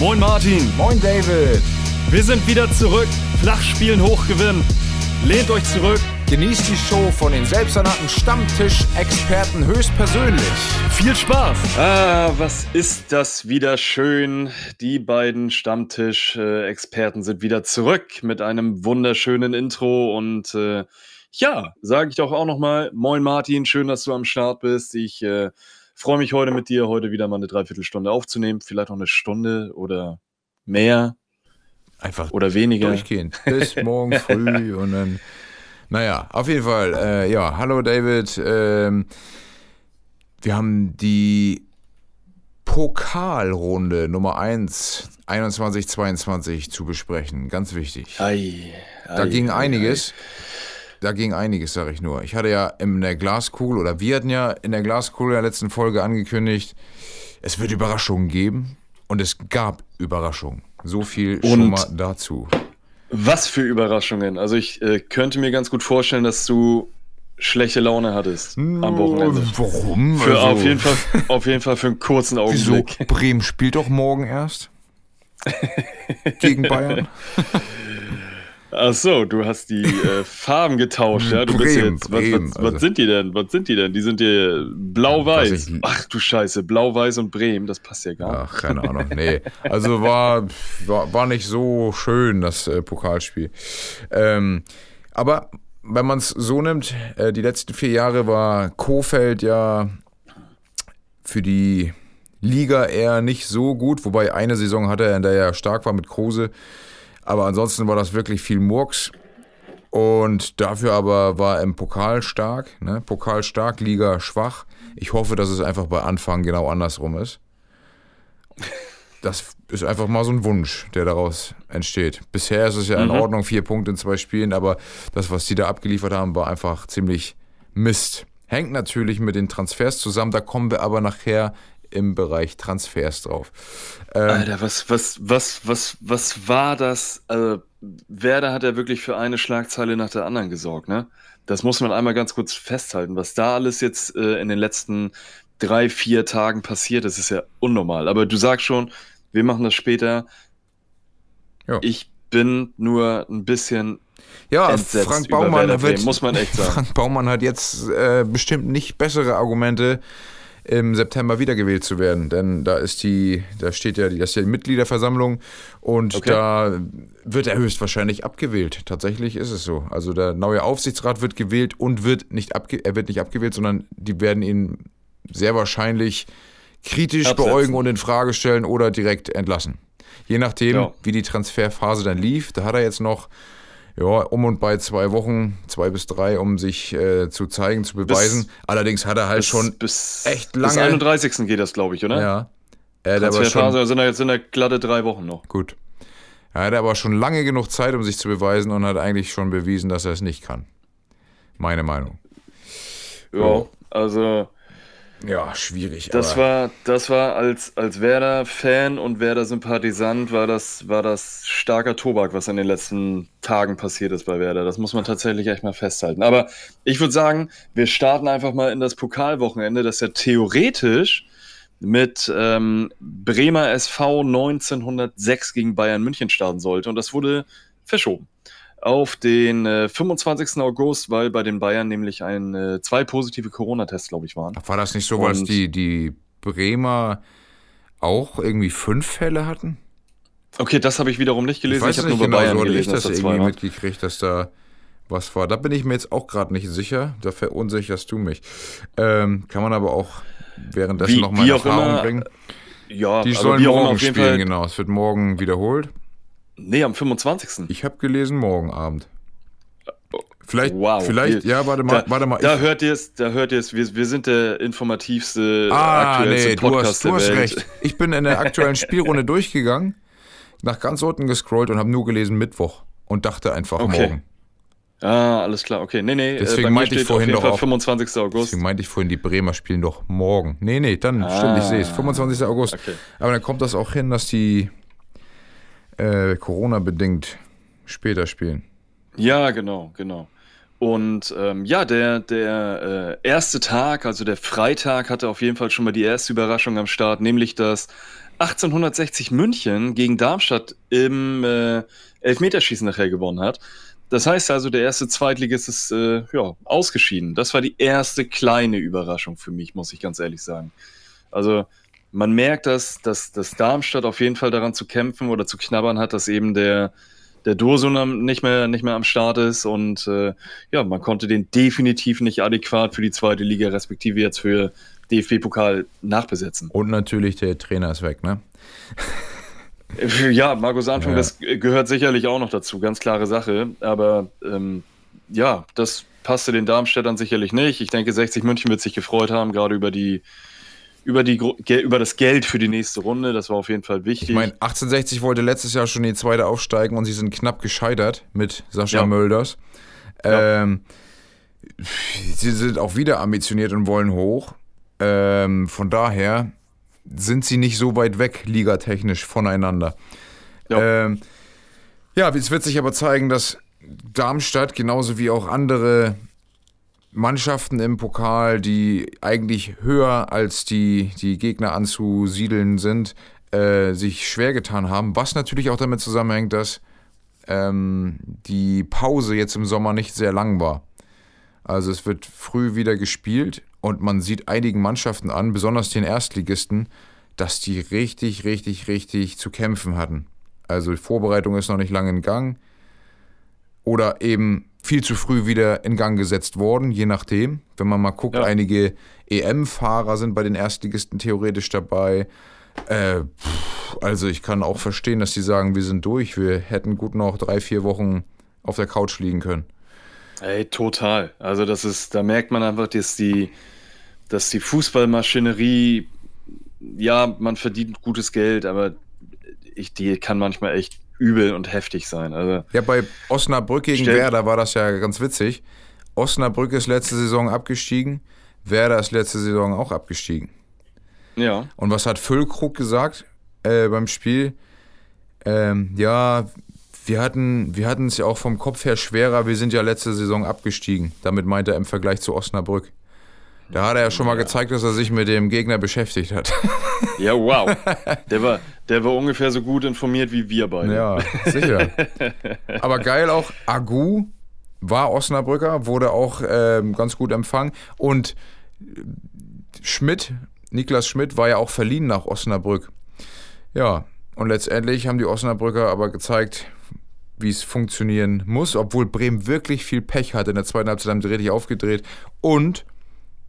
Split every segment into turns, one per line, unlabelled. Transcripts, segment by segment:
Moin Martin.
Moin David.
Wir sind wieder zurück. Flachspielen hochgewinnen. Lehnt euch zurück.
Genießt die Show von den selbsternannten Stammtisch-Experten höchstpersönlich.
Viel Spaß. Ah, was ist das wieder schön. Die beiden Stammtisch-Experten sind wieder zurück mit einem wunderschönen Intro und äh, ja, sage ich doch auch nochmal, moin Martin, schön, dass du am Start bist. Ich äh, freue mich heute mit dir, heute wieder mal eine Dreiviertelstunde aufzunehmen, vielleicht noch eine Stunde oder mehr.
Einfach
oder weniger.
Durchgehend. Bis morgen früh und dann. Naja, auf jeden Fall. Äh, ja, hallo David. Ähm, wir haben die Pokalrunde Nummer 1 21-22 zu besprechen. Ganz wichtig.
Ei, ei,
da ging
ei,
einiges. Da ging einiges, sage ich nur. Ich hatte ja in der Glaskugel, oder wir hatten ja in der Glaskugel der letzten Folge angekündigt, es wird Überraschungen geben. Und es gab Überraschungen. So viel
Und
schon mal dazu.
Was für Überraschungen. Also ich äh, könnte mir ganz gut vorstellen, dass du schlechte Laune hattest am Wochenende.
Warum?
Für
Also,
auf, jeden Fall, auf jeden Fall für einen kurzen
Wieso?
Augenblick.
Bremen spielt doch morgen erst. Gegen Bayern.
Ach so, du hast die äh, Farben getauscht, ja? Du bist
Bremen,
jetzt. Was,
Bremen,
was,
also-
was sind die denn? Was sind die denn? Die sind dir blau-weiß. Ach du Scheiße, blau-weiß und Bremen, das passt ja gar nicht.
Ach, keine Ahnung. Nee. Also war, war, war nicht so schön, das äh, Pokalspiel. Ähm, aber wenn man es so nimmt, äh, die letzten vier Jahre war Kofeld ja für die Liga eher nicht so gut, wobei eine Saison hatte er, in der er stark war mit Kruse. Aber ansonsten war das wirklich viel Murks. Und dafür aber war im Pokal stark, ne? Pokal stark, Liga schwach. Ich hoffe, dass es einfach bei Anfang genau andersrum ist. Das ist einfach mal so ein Wunsch, der daraus entsteht. Bisher ist es ja in
Mhm.
Ordnung, vier Punkte in zwei Spielen, aber das, was die da abgeliefert haben, war einfach ziemlich Mist. Hängt natürlich mit den Transfers zusammen, da kommen wir aber nachher im Bereich Transfers drauf. Ähm,
Alter, was, was, was, was, was war das? Also, Werder hat ja wirklich für eine Schlagzeile nach der anderen gesorgt, ne? Das muss man einmal ganz kurz festhalten. Was da alles jetzt äh, in den letzten drei, vier Tagen passiert ist, ist ja unnormal. Aber du sagst schon, wir machen das später.
Ja.
Ich bin nur ein bisschen
ja,
entsetzt
Frank Baumann wird,
muss man echt sagen.
Frank Baumann hat jetzt äh, bestimmt nicht bessere Argumente, im September wiedergewählt zu werden. Denn da ist die, da steht ja die, das ist ja die Mitgliederversammlung und
Okay.
da wird er höchstwahrscheinlich abgewählt. Tatsächlich ist es so. Also der neue Aufsichtsrat wird gewählt und wird nicht abge er wird nicht abgewählt, sondern die werden ihn sehr wahrscheinlich kritisch
Absetzen.
beäugen und in Frage stellen oder direkt entlassen. Je nachdem,
Ja.
wie die Transferphase dann lief. Da hat er jetzt noch ja, um und bei zwei Wochen, zwei bis drei, um sich äh, zu zeigen, zu beweisen. Allerdings hat er halt
Bis,
schon
bis,
echt
Bis
lange-
31. geht das, glaube ich, oder?
Ja. Er hat schon,
sind ja jetzt sind ja glatte drei Wochen noch.
gut. Er hat aber schon lange genug Zeit, um sich zu beweisen und hat eigentlich schon bewiesen, dass er es nicht kann. Meine Meinung.
Ja. also
Ja, schwierig.
Das war, das war als, als Werder-Fan und Werder-Sympathisant war das, war das starker Tobak, was in den letzten Tagen passiert ist bei Werder. Das muss man tatsächlich echt mal festhalten. Aber ich würde sagen, wir starten einfach mal in das Pokalwochenende, das ja theoretisch mit ähm, Bremer SV 1906 gegen Bayern München starten sollte. Und das wurde verschoben auf den äh, 25. August, weil bei den Bayern nämlich ein, äh, zwei positive Corona-Tests, glaube ich, waren.
war das nicht so,
Und-
die, die Bremer auch irgendwie fünf Fälle hatten?
Okay, das habe ich wiederum nicht
Ich
gelesen.
weiß
Ich, habe nur bei
genau,
Bayern
so ich
gelesen, dass
das
da zwei
irgendwie
waren.
mitgekriegt, dass da was war. Da bin ich mir jetzt auch gerade nicht sicher. Da verunsicherst du mich. Ähm, kann man aber auch währenddessen nochmal in Erfahrung
immer,
bringen.
Ja,
Die
aber
sollen morgen spielen, genau. Es wird morgen wiederholt.
Nee, am 25.
Ich habe gelesen, morgen Abend. Vielleicht,
Wow.
vielleicht, ja, warte mal,
da,
warte mal.
Da
ich,
hört ihr es, da hört ihr es. Wir, wir sind der informativste,
ah,
aktuellste
nee, du
Podcast
hast, du hast recht. Ich bin in der aktuellen Spielrunde durchgegangen, nach ganz unten gescrollt und habe nur gelesen Mittwoch und dachte einfach
Okay.
morgen.
Ah, alles klar. Okay, nee, nee.
Deswegen
äh, mir
meinte ich vorhin doch auch-
25. August.
Deswegen meinte ich vorhin, die Bremer spielen doch morgen. Nee, nee, dann stimmt, ich sehe es. 25. August.
Ah. Okay.
Aber dann kommt das auch hin, dass die äh, Corona-bedingt später spielen.
Ja, genau, genau. Und ähm, ja, der, der äh, erste Tag, also der Freitag, hatte auf jeden Fall schon mal die erste Überraschung am Start, nämlich dass 1860 München gegen Darmstadt im äh, Elfmeterschießen nachher gewonnen hat. Das heißt also, der erste Zweitligist ist äh, ja, ausgeschieden. Das war die erste kleine Überraschung für mich, muss ich ganz ehrlich sagen. Also man merkt, dass, dass, dass Darmstadt auf jeden Fall daran zu kämpfen oder zu knabbern hat, dass eben der, der Dursun nicht mehr, nicht mehr am Start ist und äh, ja, man konnte den definitiv nicht adäquat für die zweite Liga, respektive jetzt für DFB-Pokal nachbesetzen.
Und natürlich der Trainer ist weg, ne?
Ja, Markus Anfang, ja. das gehört sicherlich auch noch dazu, ganz klare Sache. Aber ähm, ja, das passte den Darmstädtern sicherlich nicht. Ich denke, 60 München wird sich gefreut haben, gerade über die über, die, über das Geld für die nächste Runde. Das war auf jeden Fall wichtig.
Ich meine, 1860 wollte letztes Jahr schon die zweite aufsteigen und sie sind knapp gescheitert mit Sascha ja. Mölders. Ähm, sie sind auch wieder ambitioniert und wollen hoch. Ähm, von daher sind sie nicht so weit weg, ligatechnisch voneinander. Ja. Ähm, ja, es wird sich aber zeigen, dass Darmstadt genauso wie auch andere Mannschaften im Pokal, die eigentlich höher als die, die Gegner anzusiedeln sind, äh, sich schwer getan haben. Was natürlich auch damit zusammenhängt, dass ähm, die Pause jetzt im Sommer nicht sehr lang war. Also es wird früh wieder gespielt und man sieht einigen Mannschaften an, besonders den Erstligisten, dass die richtig, richtig, richtig zu kämpfen hatten. Also die Vorbereitung ist noch nicht lange in Gang oder eben viel zu früh wieder in Gang gesetzt worden, je nachdem. Wenn man mal guckt, ja. einige EM-Fahrer sind bei den Erstligisten theoretisch dabei. Äh, also ich kann auch verstehen, dass die sagen, wir sind durch, wir hätten gut noch drei, vier Wochen auf der Couch liegen können.
Ey, total. Also das ist, da merkt man einfach, dass die, dass die Fußballmaschinerie, ja, man verdient gutes Geld, aber ich, die kann manchmal echt übel und heftig sein. Also,
ja, bei Osnabrück gegen Werder war das ja ganz witzig. Osnabrück ist letzte Saison abgestiegen, Werder ist letzte Saison auch abgestiegen.
Ja.
Und was hat Füllkrug gesagt äh, beim Spiel? Ähm, ja, wir hatten wir es ja auch vom Kopf her schwerer, wir sind ja letzte Saison abgestiegen. Damit meint er im Vergleich zu Osnabrück. Da hat er ja schon mal ja. gezeigt, dass er sich mit dem Gegner beschäftigt hat.
Ja, wow. Der war, der war ungefähr so gut informiert wie wir beide.
Ja, sicher. Aber geil auch, Agu war Osnabrücker, wurde auch ähm, ganz gut empfangen. Und Schmidt, Niklas Schmidt, war ja auch verliehen nach Osnabrück. Ja, und letztendlich haben die Osnabrücker aber gezeigt, wie es funktionieren muss, obwohl Bremen wirklich viel Pech hatte. In der zweiten Halbzeit haben sie richtig aufgedreht und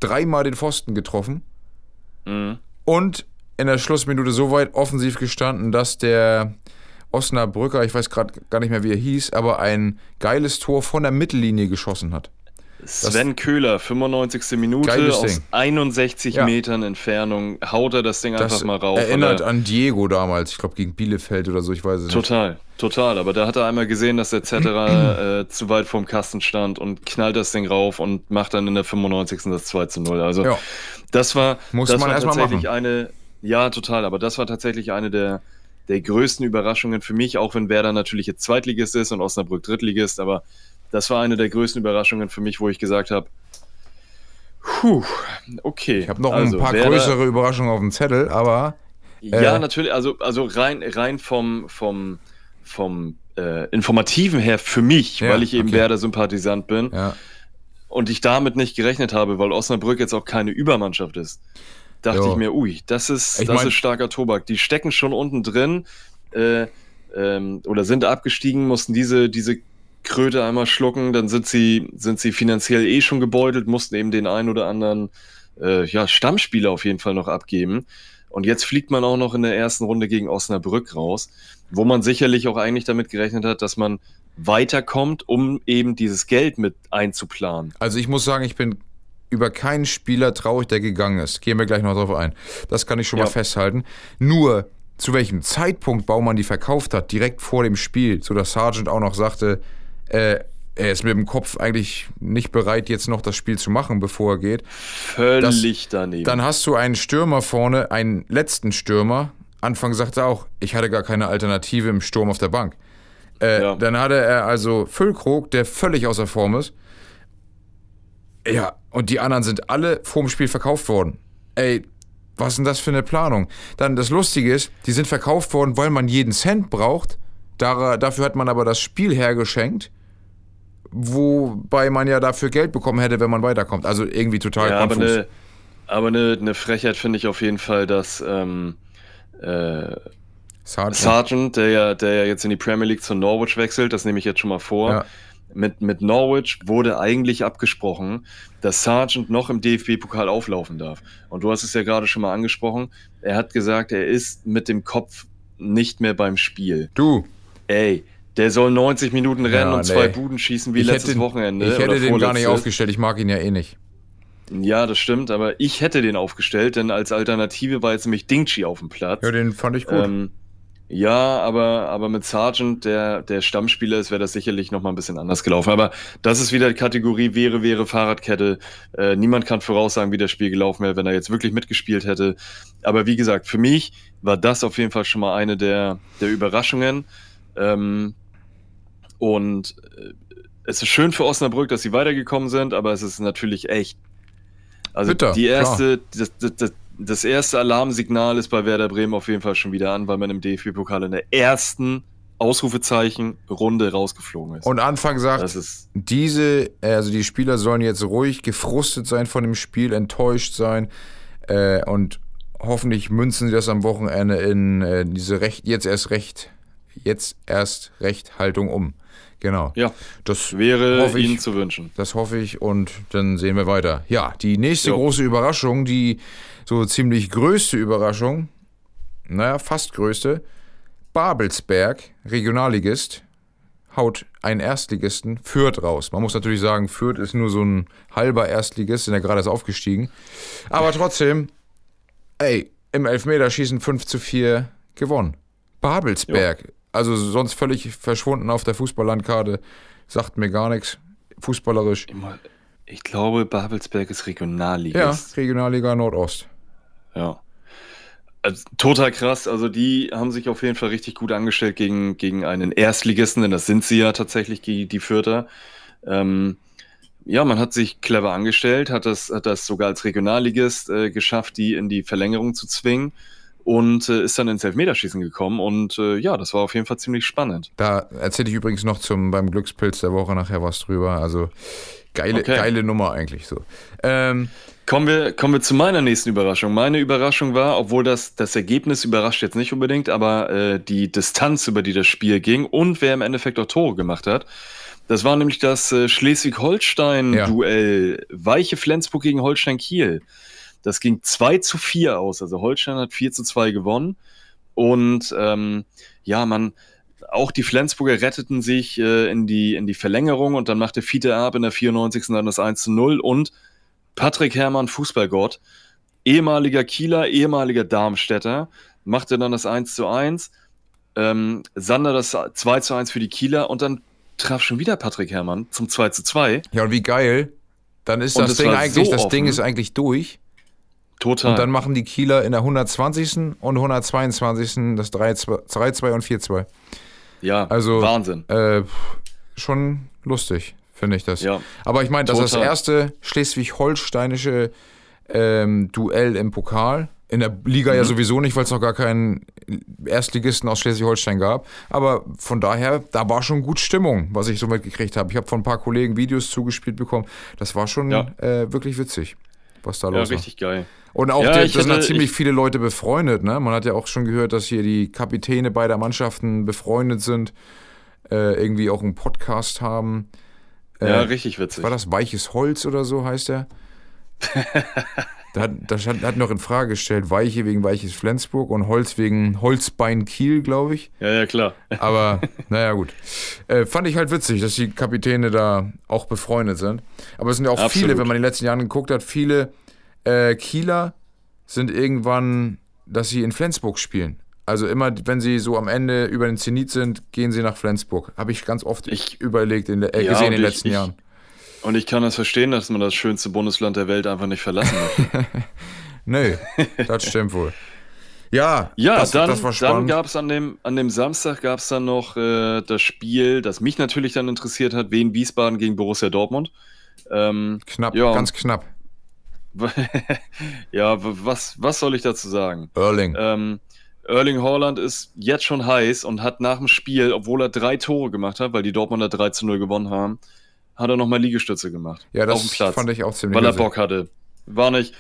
dreimal den Pfosten getroffen. Mhm. Und in der Schlussminute so weit offensiv gestanden, dass der Osnabrücker, ich weiß gerade gar nicht mehr, wie er hieß, aber ein geiles Tor von der Mittellinie geschossen hat.
Sven Köhler, 95. Minute, aus Ding. 61 ja. Metern Entfernung, haut er das Ding das einfach mal rauf.
Erinnert an Diego damals, ich glaube gegen Bielefeld oder so, ich weiß es
nicht. Total, total. Aber da hat er einmal gesehen, dass der Zetterer äh, zu weit vorm Kasten stand und knallt das Ding rauf und macht dann in der 95. das 2 zu 0. Also ja. das war,
Muss
das
man
war tatsächlich
machen.
eine, ja, total, aber das war tatsächlich eine der, der größten Überraschungen für mich, auch wenn Werder natürlich jetzt Zweitligist ist und Osnabrück Drittligist, aber das war eine der größten Überraschungen für mich, wo ich gesagt habe, Puh, okay.
Ich habe noch also, ein paar größere Überraschungen auf dem Zettel, aber.
Äh, ja, natürlich, also, also rein, rein vom, vom, vom äh, Informativen her für mich, ja, weil ich eben okay. Werder-Sympathisant bin ja. und ich damit nicht gerechnet habe, weil Osnabrück jetzt auch keine Übermannschaft ist, dachte jo. ich mir, ui, das ist, das mein, ist starker Tobak. Die stecken schon unten drin äh, ähm, oder sind abgestiegen, mussten diese, diese Kröte einmal schlucken, dann sind sie, sind sie finanziell eh schon gebeutelt, mussten eben den einen oder anderen äh, ja, Stammspieler auf jeden Fall noch abgeben. Und jetzt fliegt man auch noch in der ersten Runde gegen Osnabrück raus, wo man sicherlich auch eigentlich damit gerechnet hat, dass man weiterkommt, um eben dieses Geld mit einzuplanen.
Also ich muss sagen, ich bin über keinen Spieler traurig, der gegangen ist. Gehen wir gleich noch drauf ein. Das kann ich schon ja. mal festhalten. Nur zu welchem Zeitpunkt Baumann die verkauft hat, direkt vor dem Spiel, so dass Sargent auch noch sagte, äh, er ist mit dem Kopf eigentlich nicht bereit, jetzt noch das Spiel zu machen, bevor er geht.
Völlig das, daneben.
Dann hast du einen Stürmer vorne, einen letzten Stürmer. Anfang sagte er auch, ich hatte gar keine Alternative im Sturm auf der Bank. Äh, ja. Dann hatte er also Füllkrog, der völlig außer Form ist. Ja, und die anderen sind alle vorm Spiel verkauft worden. Ey, Was ist denn das für eine Planung? Dann das Lustige ist, die sind verkauft worden, weil man jeden Cent braucht. Dafür hat man aber das Spiel hergeschenkt, wobei man ja dafür Geld bekommen hätte, wenn man weiterkommt. Also irgendwie total
Ja, aber
konfus.
eine, aber eine, eine Frechheit finde ich auf jeden Fall, dass ähm, äh,
Sargent.
Sargent, der ja, der ja jetzt in die Premier League zu Norwich wechselt, das nehme ich jetzt schon mal vor.
Ja.
Mit, mit Norwich wurde eigentlich abgesprochen, dass Sargent noch im DFB-Pokal auflaufen darf. Und du hast es ja gerade schon mal angesprochen. Er hat gesagt, er ist mit dem Kopf nicht mehr beim Spiel.
Du,
Ey, der soll 90 Minuten rennen
Ja,
und zwei
nee.
Buden schießen wie
ich
letztes
hätte,
Wochenende.
ich hätte den gar nicht aufgestellt. Ich mag ihn ja eh nicht.
Ja, das stimmt, aber ich hätte den aufgestellt, denn als Alternative war jetzt nämlich Dingchi auf dem Platz.
Ja, den fand ich gut.
Ähm, ja, aber, aber mit Sargent, der, der Stammspieler ist, wäre das sicherlich noch mal ein bisschen anders gelaufen. Aber das ist wieder die Kategorie wäre, wäre Fahrradkette. Äh, niemand kann voraussagen, wie das Spiel gelaufen wäre, wenn er jetzt wirklich mitgespielt hätte. Aber wie gesagt, für mich war das auf jeden Fall schon mal eine der, der Überraschungen. Ähm, und äh, es ist schön für Osnabrück, dass sie weitergekommen sind, aber es ist natürlich echt. Also
Bitter,
die erste, das, das, das, erste Alarmsignal ist bei Werder Bremen auf jeden Fall schon wieder an, weil man im DFB-Pokal in der ersten Ausrufezeichen Runde rausgeflogen ist.
Und Anfang sagt, diese, äh, also die Spieler sollen jetzt ruhig gefrustet sein von dem Spiel, enttäuscht sein äh, und hoffentlich münzen sie das am Wochenende in äh, diese Recht, jetzt erst Recht, jetzt erst Recht Haltung um. Genau.
ja,
Das
wäre
ich.
ihnen zu wünschen.
Das hoffe ich und dann sehen wir weiter. Ja, die nächste
Jo.
große Überraschung, die so ziemlich größte Überraschung, naja, fast größte, Babelsberg, Regionalligist, haut einen Erstligisten, Fürth raus. Man muss natürlich sagen, Fürth ist nur so ein halber Erstligist, sind ja gerade erst aufgestiegen. Aber trotzdem, ey, im Elfmeterschießen 5 zu 4 gewonnen. Babelsberg, also sonst völlig verschwunden auf der Fußballlandkarte, sagt mir gar nichts. Fußballerisch.
Immer- Ich glaube, Babelsberg ist
Ja,
Regionalligist.
Regionalliga Nordost.
Ja. Also, total krass. Also die haben sich auf jeden Fall richtig gut angestellt gegen, gegen einen Erstligisten, denn das sind sie ja tatsächlich, die, die Fürther. Ähm, ja, man hat sich clever angestellt, hat das, hat das sogar als Regionalligist äh, geschafft, die in die Verlängerung zu zwingen und äh, ist dann ins Elfmeterschießen gekommen. Und äh, ja, das war auf jeden Fall ziemlich spannend.
Da erzähle ich übrigens noch zum, beim Glückspilz der Woche nachher was drüber. Also geile,
Okay.
geile Nummer eigentlich so. Ähm,
Kommen wir, kommen wir zu meiner nächsten Überraschung. Meine Überraschung war, obwohl das, das Ergebnis überrascht jetzt nicht unbedingt, aber äh, die Distanz, über die das Spiel ging und wer im Endeffekt auch Tore gemacht hat. Das war nämlich das äh, Schleswig-Holstein-Duell. Weiche Flensburg gegen Holstein-Kiel. Das ging 2 zu 4 aus. Also Holstein hat 4 zu 2 gewonnen. Und ähm, ja, man, auch die Flensburger retteten sich äh, in, die, in die Verlängerung und dann machte Fiete Erb in der 94. dann das 1 zu 0 und Patrick Herrmann, Fußballgott, ehemaliger Kieler, ehemaliger Darmstädter, machte dann das 1 zu 1, ähm, Sander das 2 zu 1 für die Kieler und dann traf schon wieder Patrick Herrmann zum 2 zu 2.
ja, und wie geil. Dann ist
Und
das Ding eigentlich,
so
das Ding ist eigentlich durch.
Total.
Und dann machen die Kieler in der 120. und 122. das 3-2 3-2 und 4-2.
ja,
also-
Wahnsinn.
Äh, schon lustig, finde ich das.
Ja.
Aber ich meine, das ist das erste schleswig-holsteinische ähm, Duell im Pokal. In der Liga
Mhm.
ja sowieso nicht, weil es noch gar keinen Erstligisten aus Schleswig-Holstein gab. Aber von daher, da war schon gut Stimmung, was ich so mitgekriegt habe. Ich habe von ein paar Kollegen Videos zugespielt bekommen. Das war schon
Ja.
äh, wirklich witzig, was da
Ja,
los war.
richtig geil.
Und auch,
Ja,
der,
ich
da sind ja
hätte-
ziemlich
ich-
viele Leute befreundet. Ne? Man hat ja auch schon gehört, dass hier die Kapitäne beider Mannschaften befreundet sind, äh, irgendwie auch einen Podcast haben.
Ja,
Äh,
richtig witzig.
War das Weiches Holz oder so heißt der? da hat, das hat, hat noch in Frage gestellt, Weiche wegen Weiches Flensburg und Holz wegen Holzbein Kiel, glaube ich.
Ja, ja, klar.
Aber naja, gut. Äh, fand ich halt witzig, dass die Kapitäne da auch befreundet sind. Aber es sind ja auch
Absolut.
viele, wenn man in den letzten Jahren geguckt hat, viele äh, Kieler sind irgendwann, dass sie in Flensburg spielen. Also immer, wenn sie so am Ende über den Zenit sind, gehen sie nach Flensburg. Habe ich ganz oft
Ich-
überlegt, in, äh,
Ja,
gesehen in den
ich-
letzten
ich-
Jahren.
Und ich kann das verstehen, dass man das schönste Bundesland der Welt einfach nicht verlassen möchte.
Nö, das stimmt wohl. Ja,
Ja,
das,
dann,
das war
dann
spannend.
gab es an dem, an dem Samstag gab es dann noch äh, das Spiel, das mich natürlich dann interessiert hat, Wien Wiesbaden gegen Borussia Dortmund. Ähm,
knapp,
ja.
ganz knapp.
ja, was, was soll ich dazu sagen?
Erling.
Ähm, Erling Haaland ist jetzt schon heiß und hat nach dem Spiel, obwohl er drei Tore gemacht hat, weil die Dortmunder 3 zu 0 gewonnen haben, hat er nochmal Liegestütze gemacht.
Ja, das
auf dem Platz,
fand ich auch ziemlich
weil er. Bock hatte. War nicht,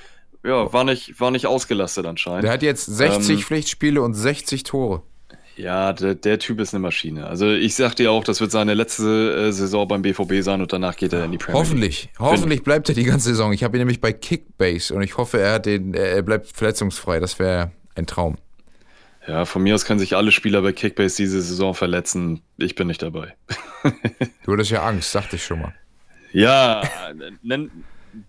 ja, war nicht, war nicht ausgelastet anscheinend.
Der hat jetzt 60
Ähm,
Pflichtspiele und 60 Tore.
Ja, der, der Typ ist eine Maschine. Also ich sag dir auch, das wird seine letzte äh, Saison beim BVB sein und danach geht er in die Premier League.
Hoffentlich. Hoffentlich bleibt er die ganze Saison. Ich habe ihn nämlich bei Kickbase und ich hoffe, er, hat den, er bleibt verletzungsfrei. Das wäre ein Traum.
Ja, von mir aus können sich alle Spieler bei Kickbase diese Saison verletzen. Ich bin nicht dabei.
Du hattest ja Angst, sagte ich schon mal.
Ja, nenn,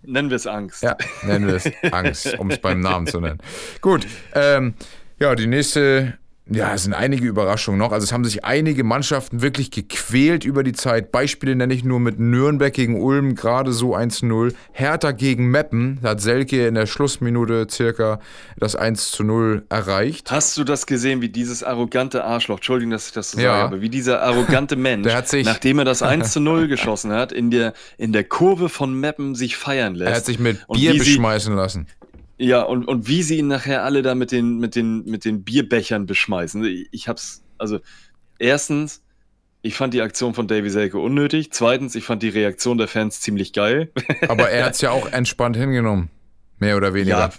nennen wir es Angst.
Ja, nennen wir es Angst, um es beim Namen zu nennen. Gut, ähm, ja, die nächste, ja, es sind einige Überraschungen noch. Also es haben sich einige Mannschaften wirklich gequält über die Zeit. Beispiele nenne ich nur mit Nürnberg gegen Ulm, gerade so 1-0. Hertha gegen Meppen, da hat Selke in der Schlussminute circa das 1-0 erreicht.
Hast du das gesehen, wie dieses arrogante Arschloch, Entschuldigung, dass ich das so
Ja.
sage, aber wie dieser arrogante Mensch, nachdem er das 1 zu 0 geschossen hat, in der, in der Kurve von Meppen sich feiern lässt.
Er hat sich mit Bier beschmeißen lassen.
Ja, und, und wie sie ihn nachher alle da mit den, mit den, mit den Bierbechern beschmeißen. Ich, ich hab's, also, erstens, ich fand die Aktion von Davy Selke unnötig. Zweitens, ich fand die Reaktion der Fans ziemlich geil.
Aber er hat es ja auch entspannt hingenommen. Mehr oder weniger.
Ja,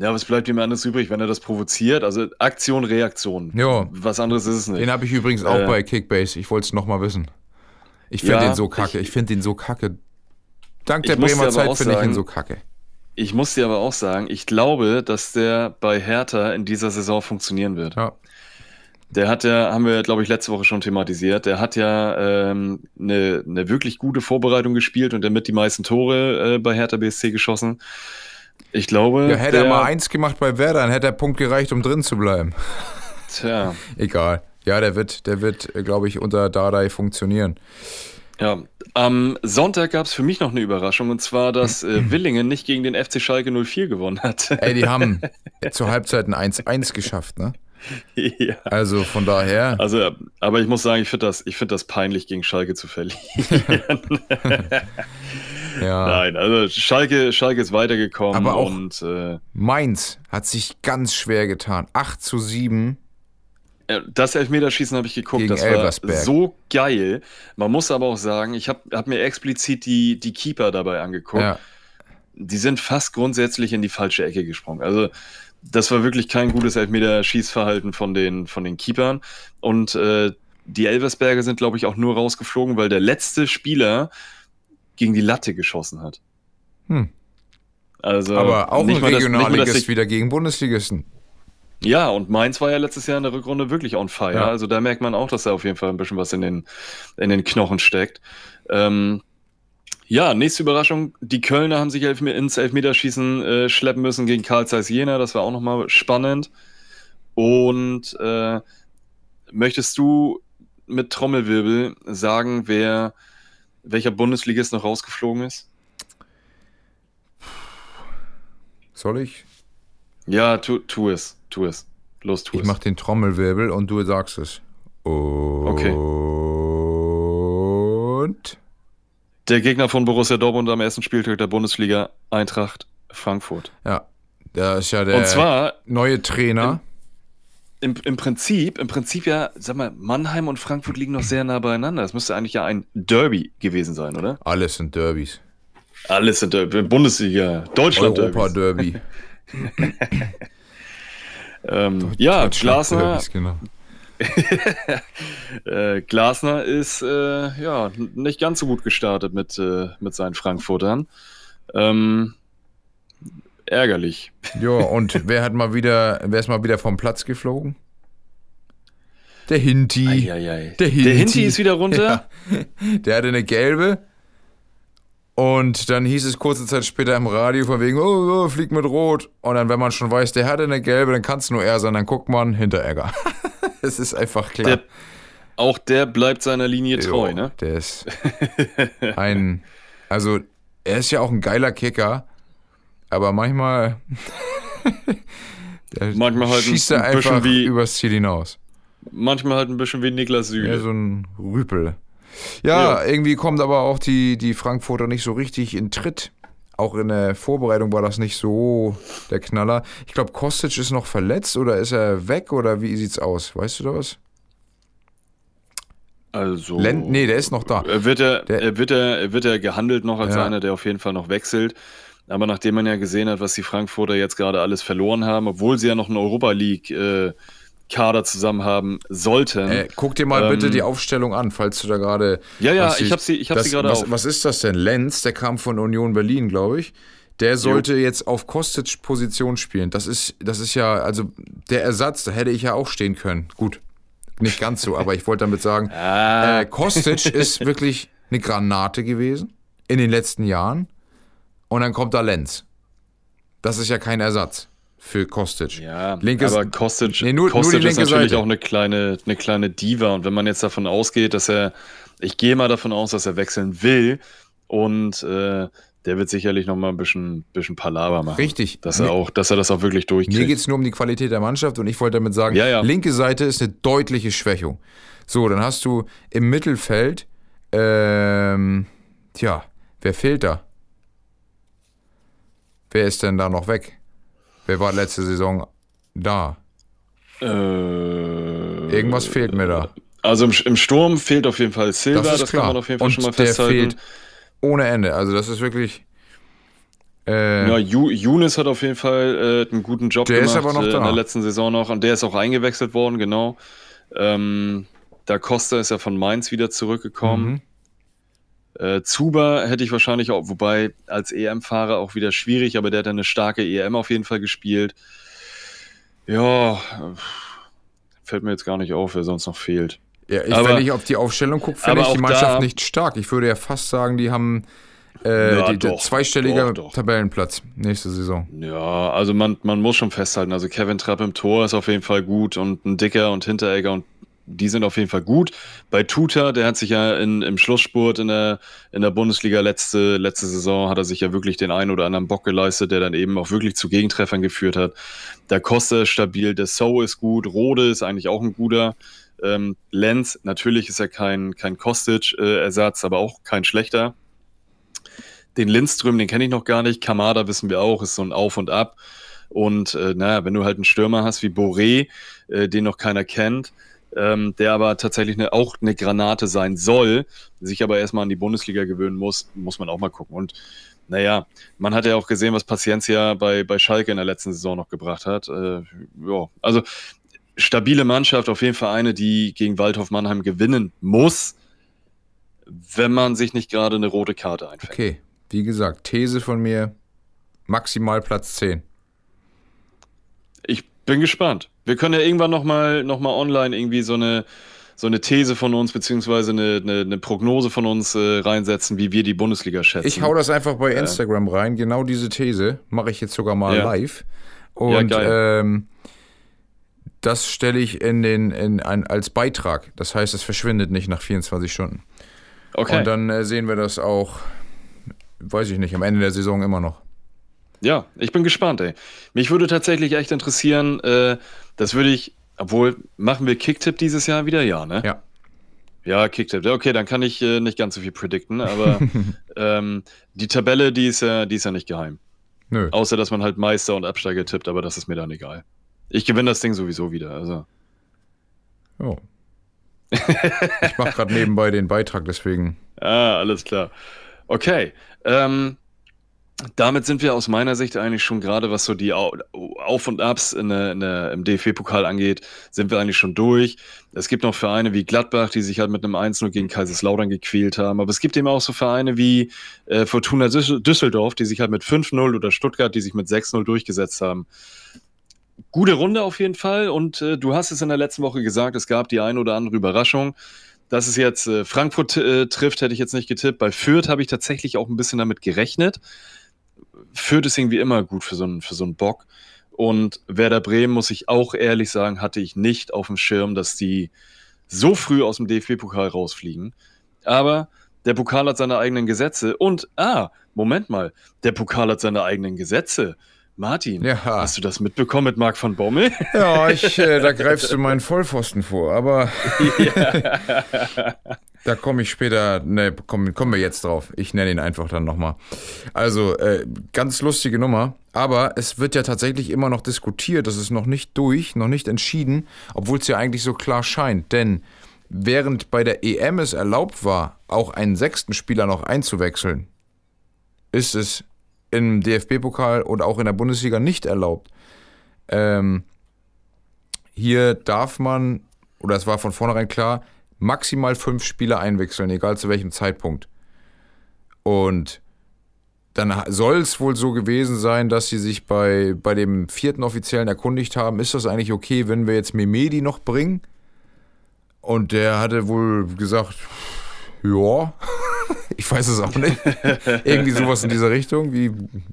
ja, was bleibt ihm anderes übrig, wenn er das provoziert? Also Aktion, Reaktion.
Ja.
Was anderes ist es nicht.
Den habe ich übrigens auch
Äh.
bei Kickbase. Ich wollte es nochmal wissen. Ich finde
Ja,
den so kacke. Ich, finde den so kacke. Dank der
Ich
Bremer Zeit finde ich ihn so kacke.
Ich muss dir aber auch sagen, ich glaube, dass der bei Hertha in dieser Saison funktionieren wird.
Ja.
Der hat ja, haben wir, glaube ich, letzte Woche schon thematisiert, der hat ja ähm, eine, eine wirklich gute Vorbereitung gespielt und damit die meisten Tore äh, bei Hertha BSC geschossen. Ich glaube,
Ja, hätte
der,
er mal eins gemacht bei Werder, dann hätte der Punkt gereicht, um drin zu bleiben.
Tja,
Egal. Ja, der wird, der wird, glaube ich, unter Dardai funktionieren.
Ja. Am Sonntag gab es für mich noch eine Überraschung und zwar, dass äh, Willingen nicht gegen den FC Schalke 04 gewonnen hat.
Ey, die haben zur Halbzeit ein 1-1 geschafft, ne?
ja.
Also von daher,
Also, aber ich muss sagen, ich finde das, ich finde das peinlich, gegen Schalke zu verlieren.
ja.
Nein, also Schalke, Schalke ist weitergekommen
Aber auch-
und äh,
Mainz hat sich ganz schwer getan. 8 zu 7.
äh, das Elfmeterschießen habe ich geguckt,
Gegen
das war
Elversberg.
so geil. Man muss aber auch sagen, ich habe hab mir explizit die, die Keeper dabei angeguckt.
Ja.
Die sind fast grundsätzlich in die falsche Ecke gesprungen. Also das war wirklich kein gutes Elfmeterschießverhalten von den, von den Keepern. Und äh, die Elversberger sind, glaube ich, auch nur rausgeflogen, weil der letzte Spieler gegen die Latte geschossen hat.
Hm.
Also
Aber auch ein Regionalligist
sich-
wieder gegen Bundesligisten.
Ja, und Mainz war ja letztes Jahr in der Rückrunde wirklich on fire.
Ja.
Also da merkt man auch, dass da auf jeden Fall ein bisschen was in den, in den Knochen steckt. Ähm, ja, nächste Überraschung. Die Kölner haben sich Elfme ins Elfmeterschießen äh, schleppen müssen gegen Karl Zeiss Jena. Das war auch nochmal spannend. Und äh, möchtest du mit Trommelwirbel sagen, wer welcher Bundesligist noch rausgeflogen ist?
Soll ich?
Ja, tu, tu es. Tu es. Los, tu
Ich
es.
mach den Trommelwirbel und du sagst es. Und
Der Gegner von Borussia Dortmund am ersten Spieltag der Bundesliga, Eintracht Frankfurt.
ja, da ist ja der
Und zwar
neue Trainer.
im, im Prinzip, im Prinzip ja, sag mal, Mannheim und Frankfurt liegen noch sehr nah beieinander. Das müsste eigentlich ja ein Derby gewesen sein, oder?
Alles sind Derbys.
Alles sind Derby. Bundesliga, Deutschland
Europa-Derby.
Ähm, ja, Glasner,
Derbys, genau.
äh, Glasner ist äh, ja nicht ganz so gut gestartet mit, äh, mit seinen Frankfurtern. Ähm, ärgerlich.
Ja, und wer hat mal wieder, wer ist mal wieder vom Platz geflogen? Der Hinti.
Eieiei.
Der Hinti.
Der Hinti ist wieder runter.
Ja. Der hatte eine gelbe. Und dann hieß es kurze Zeit später im Radio von wegen, oh, oh fliegt mit Rot. Und dann, wenn man schon weiß, der hatte eine gelbe, dann kann es nur er sein. Dann guckt man, Hinteregger. Es ist einfach klar.
Der, auch der bleibt seiner Linie treu,
Jo,
ne?
Der ist ein, also er ist ja auch ein geiler Kicker, aber manchmal,
Manchmal halt
schießt er
ein
einfach
wie-
übers Ziel hinaus.
Manchmal halt ein bisschen wie Niklas Süle.
Ja, so ein Rüpel. Ja,
Ja.
irgendwie kommt aber auch die, die Frankfurter nicht so richtig in Tritt. Auch in der Vorbereitung war das nicht so der Knaller. Ich glaube, Kostic ist noch verletzt oder ist er weg oder wie sieht's aus? Weißt du da was?
Also.
Lent, nee, der ist noch da.
Er wird ja,
Der-
er wird er wird ja gehandelt noch als
Ja.
einer, der auf jeden Fall noch wechselt. Aber nachdem man ja gesehen hat, was die Frankfurter jetzt gerade alles verloren haben, obwohl sie ja noch einen Europa League äh, Kader zusammen haben sollten.
Äh, guck dir mal bitte
Ähm,
die Aufstellung an, falls du da gerade.
ja, ja, ich habe sie, ich hab
Das-
sie gerade
was,
auf.
was ist das denn? Lenz, der kam von Union Berlin, glaube ich. Der sollte jetzt auf Kostic Position spielen. Das ist, das ist ja, also der Ersatz, da hätte ich ja auch stehen können. Gut, nicht ganz so, aber ich wollte damit sagen,
Ah,
äh, Kostic ist wirklich eine Granate gewesen in den letzten Jahren. Und dann kommt da Lenz. Das ist ja kein Ersatz für Kostic.
ja,
linkes-
aber Kostic,
Nee, nur- nur
Kostic
die
ist natürlich
Seite.
auch eine kleine, eine kleine Diva. Und wenn man jetzt davon ausgeht, dass er, ich gehe mal davon aus, dass er wechseln will und äh, der wird sicherlich noch mal ein bisschen, bisschen Palaver machen.
Richtig.
Dass er auch, dass er das auch wirklich durchkriegt.
Mir geht es nur um die Qualität der Mannschaft und ich wollte damit sagen,
Ja, ja.
linke Seite ist eine deutliche Schwächung. So, dann hast du im Mittelfeld, ähm, tja, wer fehlt da? Wer ist denn da noch weg? Wer war letzte Saison da?
Äh,
Irgendwas fehlt mir da.
Also im, im Sturm fehlt auf jeden Fall Silva,
Das
das,
ist klar.
kann man auf jeden Fall
und
schon mal
der
festhalten.
fehlt ohne Ende. Also das ist wirklich. Äh,
Ja, Younes hat auf jeden Fall äh, einen guten Job
Der ist
gemacht
aber noch
äh, in
da.
der letzten Saison noch und der ist auch eingewechselt worden, genau. Ähm, da Costa ist ja von Mainz wieder zurückgekommen.
Mhm.
Äh, Zuba hätte ich wahrscheinlich auch, wobei als EM-Fahrer auch wieder schwierig, aber der hat eine starke EM auf jeden Fall gespielt. Ja, äh, fällt mir jetzt gar nicht auf, wer sonst noch fehlt.
Ja, ich,
Aber-
wenn ich auf die Aufstellung gucke, finde ich die Mannschaft
da-
nicht stark. Ich würde ja fast sagen, die haben äh,
Ja,
die, der
doch,
zweistelliger
doch, doch.
Tabellenplatz nächste Saison.
Ja, also man, man muss schon festhalten, also Kevin Trapp im Tor ist auf jeden Fall gut und ein Dicker und Hinteregger und die sind auf jeden Fall gut. Bei Tuta, der hat sich ja in, im Schlussspurt in der, in der Bundesliga letzte, letzte Saison, hat er sich ja wirklich den einen oder anderen Bock geleistet, der dann eben auch wirklich zu Gegentreffern geführt hat. Der Costa ist stabil, der So ist gut, Rode ist eigentlich auch ein guter. Ähm, Lenz, natürlich ist er kein, kein Kostic-Ersatz, aber auch kein schlechter. Den Lindström, den kenne ich noch gar nicht. Kamada wissen wir auch, ist so ein Auf und Ab. Und äh, naja, wenn du halt einen Stürmer hast wie Boré, äh, den noch keiner kennt, ähm, der aber tatsächlich eine, auch eine Granate sein soll, sich aber erstmal an die Bundesliga gewöhnen muss, muss man auch mal gucken. Und naja, man hat ja auch gesehen, was Paciencia bei, bei Schalke in der letzten Saison noch gebracht hat. Äh, ja, also stabile Mannschaft, auf jeden Fall eine, die gegen Waldhof Mannheim gewinnen muss, wenn man sich nicht gerade eine rote Karte einfängt.
Okay, wie gesagt, These von mir, maximal Platz 10.
Bin gespannt. Wir können ja irgendwann nochmal noch mal online irgendwie so eine, so eine These von uns, beziehungsweise eine, eine, eine Prognose von uns äh, reinsetzen, wie wir die Bundesliga schätzen.
Ich hau das einfach bei Instagram rein, genau diese These mache ich jetzt sogar mal
Ja.
live. Und
geil.
ähm, das stelle ich in den, in ein, als Beitrag. Das heißt, es verschwindet nicht nach 24 Stunden.
okay.
Und dann äh, sehen wir das auch, weiß ich nicht, am Ende der Saison immer noch.
Ja, ich bin gespannt, ey. Mich würde tatsächlich echt interessieren, äh, das würde ich, obwohl, machen wir Kicktipp dieses Jahr wieder? Ja, ne?
Ja.
Ja, Kicktipp. Okay, dann kann ich äh, nicht ganz so viel predikten, aber ähm, die Tabelle, die ist ja, die ist ja nicht geheim.
Nö.
Außer, dass man halt Meister und Absteiger tippt, aber das ist mir dann egal. Ich gewinne das Ding sowieso wieder, also.
Oh. ich mache gerade nebenbei den Beitrag, deswegen.
Ah, alles klar. Okay. Ähm, damit sind wir aus meiner Sicht eigentlich schon gerade, was so die Au- Auf- und Abs in der, in der, im DFB-Pokal angeht, sind wir eigentlich schon durch. Es gibt noch Vereine wie Gladbach, die sich halt mit einem 1-0 gegen Kaiserslautern gequält haben. Aber es gibt eben auch so Vereine wie äh, Fortuna Düssel- Düsseldorf, die sich halt mit 5-0 oder Stuttgart, die sich mit 6-0 durchgesetzt haben. Gute Runde auf jeden Fall. Und äh, du hast es in der letzten Woche gesagt, es gab die ein oder andere Überraschung. Dass es jetzt äh, Frankfurt äh, trifft, hätte ich jetzt nicht getippt. Bei Fürth habe ich tatsächlich auch ein bisschen damit gerechnet. Fürth ist irgendwie immer gut für so einen, für so einen Bock. Und Werder Bremen, muss ich auch ehrlich sagen, hatte ich nicht auf dem Schirm, dass die so früh aus dem DFB-Pokal rausfliegen. Aber der Pokal hat seine eigenen Gesetze. Und, ah, Moment mal, der Pokal hat seine eigenen Gesetze. Martin,
Ja.
hast du das mitbekommen mit Marc van Bommel?
Ja, ich, äh, da greifst du meinen Vollpfosten vor, aber Da komme ich später, ne, kommen komm wir jetzt drauf. Ich nenne ihn einfach dann nochmal. Also, äh, ganz lustige Nummer. Aber es wird ja tatsächlich immer noch diskutiert. Das ist noch nicht durch, noch nicht entschieden, obwohl es ja eigentlich so klar scheint. Denn während bei der EM es erlaubt war, auch einen sechsten Spieler noch einzuwechseln, ist es im DFB-Pokal und auch in der Bundesliga nicht erlaubt. Ähm, hier darf man, oder es war von vornherein klar, maximal fünf Spieler einwechseln, egal zu welchem Zeitpunkt. Und dann soll es wohl so gewesen sein, dass sie sich bei, bei dem vierten Offiziellen erkundigt haben, ist das eigentlich okay, wenn wir jetzt Memedi noch bringen? Und der hatte wohl gesagt, ja, ich weiß es auch nicht. Irgendwie sowas in dieser Richtung. Wie,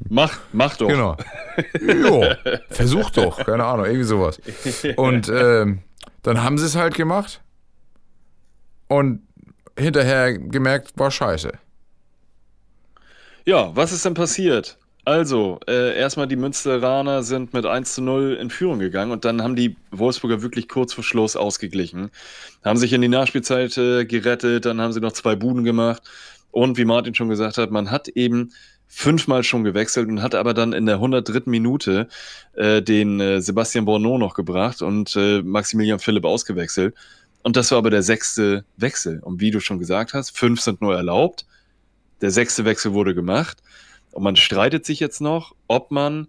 mach, mach doch.
Genau. Ja, versuch doch, keine Ahnung, irgendwie sowas. Und ähm, dann haben sie es halt gemacht und hinterher gemerkt, war scheiße.
Ja, was ist denn passiert? Also, äh, erstmal die Münsteraner sind mit 1 zu 0 in Führung gegangen und dann haben die Wolfsburger wirklich kurz vor Schluss ausgeglichen. Haben sich in die Nachspielzeit äh, gerettet, dann haben sie noch zwei Buden gemacht. Und wie Martin schon gesagt hat, man hat eben fünfmal schon gewechselt und hat aber dann in der 103. Minute äh, den äh, Sebastian Bourneau noch gebracht und äh, Maximilian Philipp ausgewechselt. Und das war aber der sechste Wechsel. Und wie du schon gesagt hast, fünf sind nur erlaubt. Der sechste Wechsel wurde gemacht. Und man streitet sich jetzt noch, ob man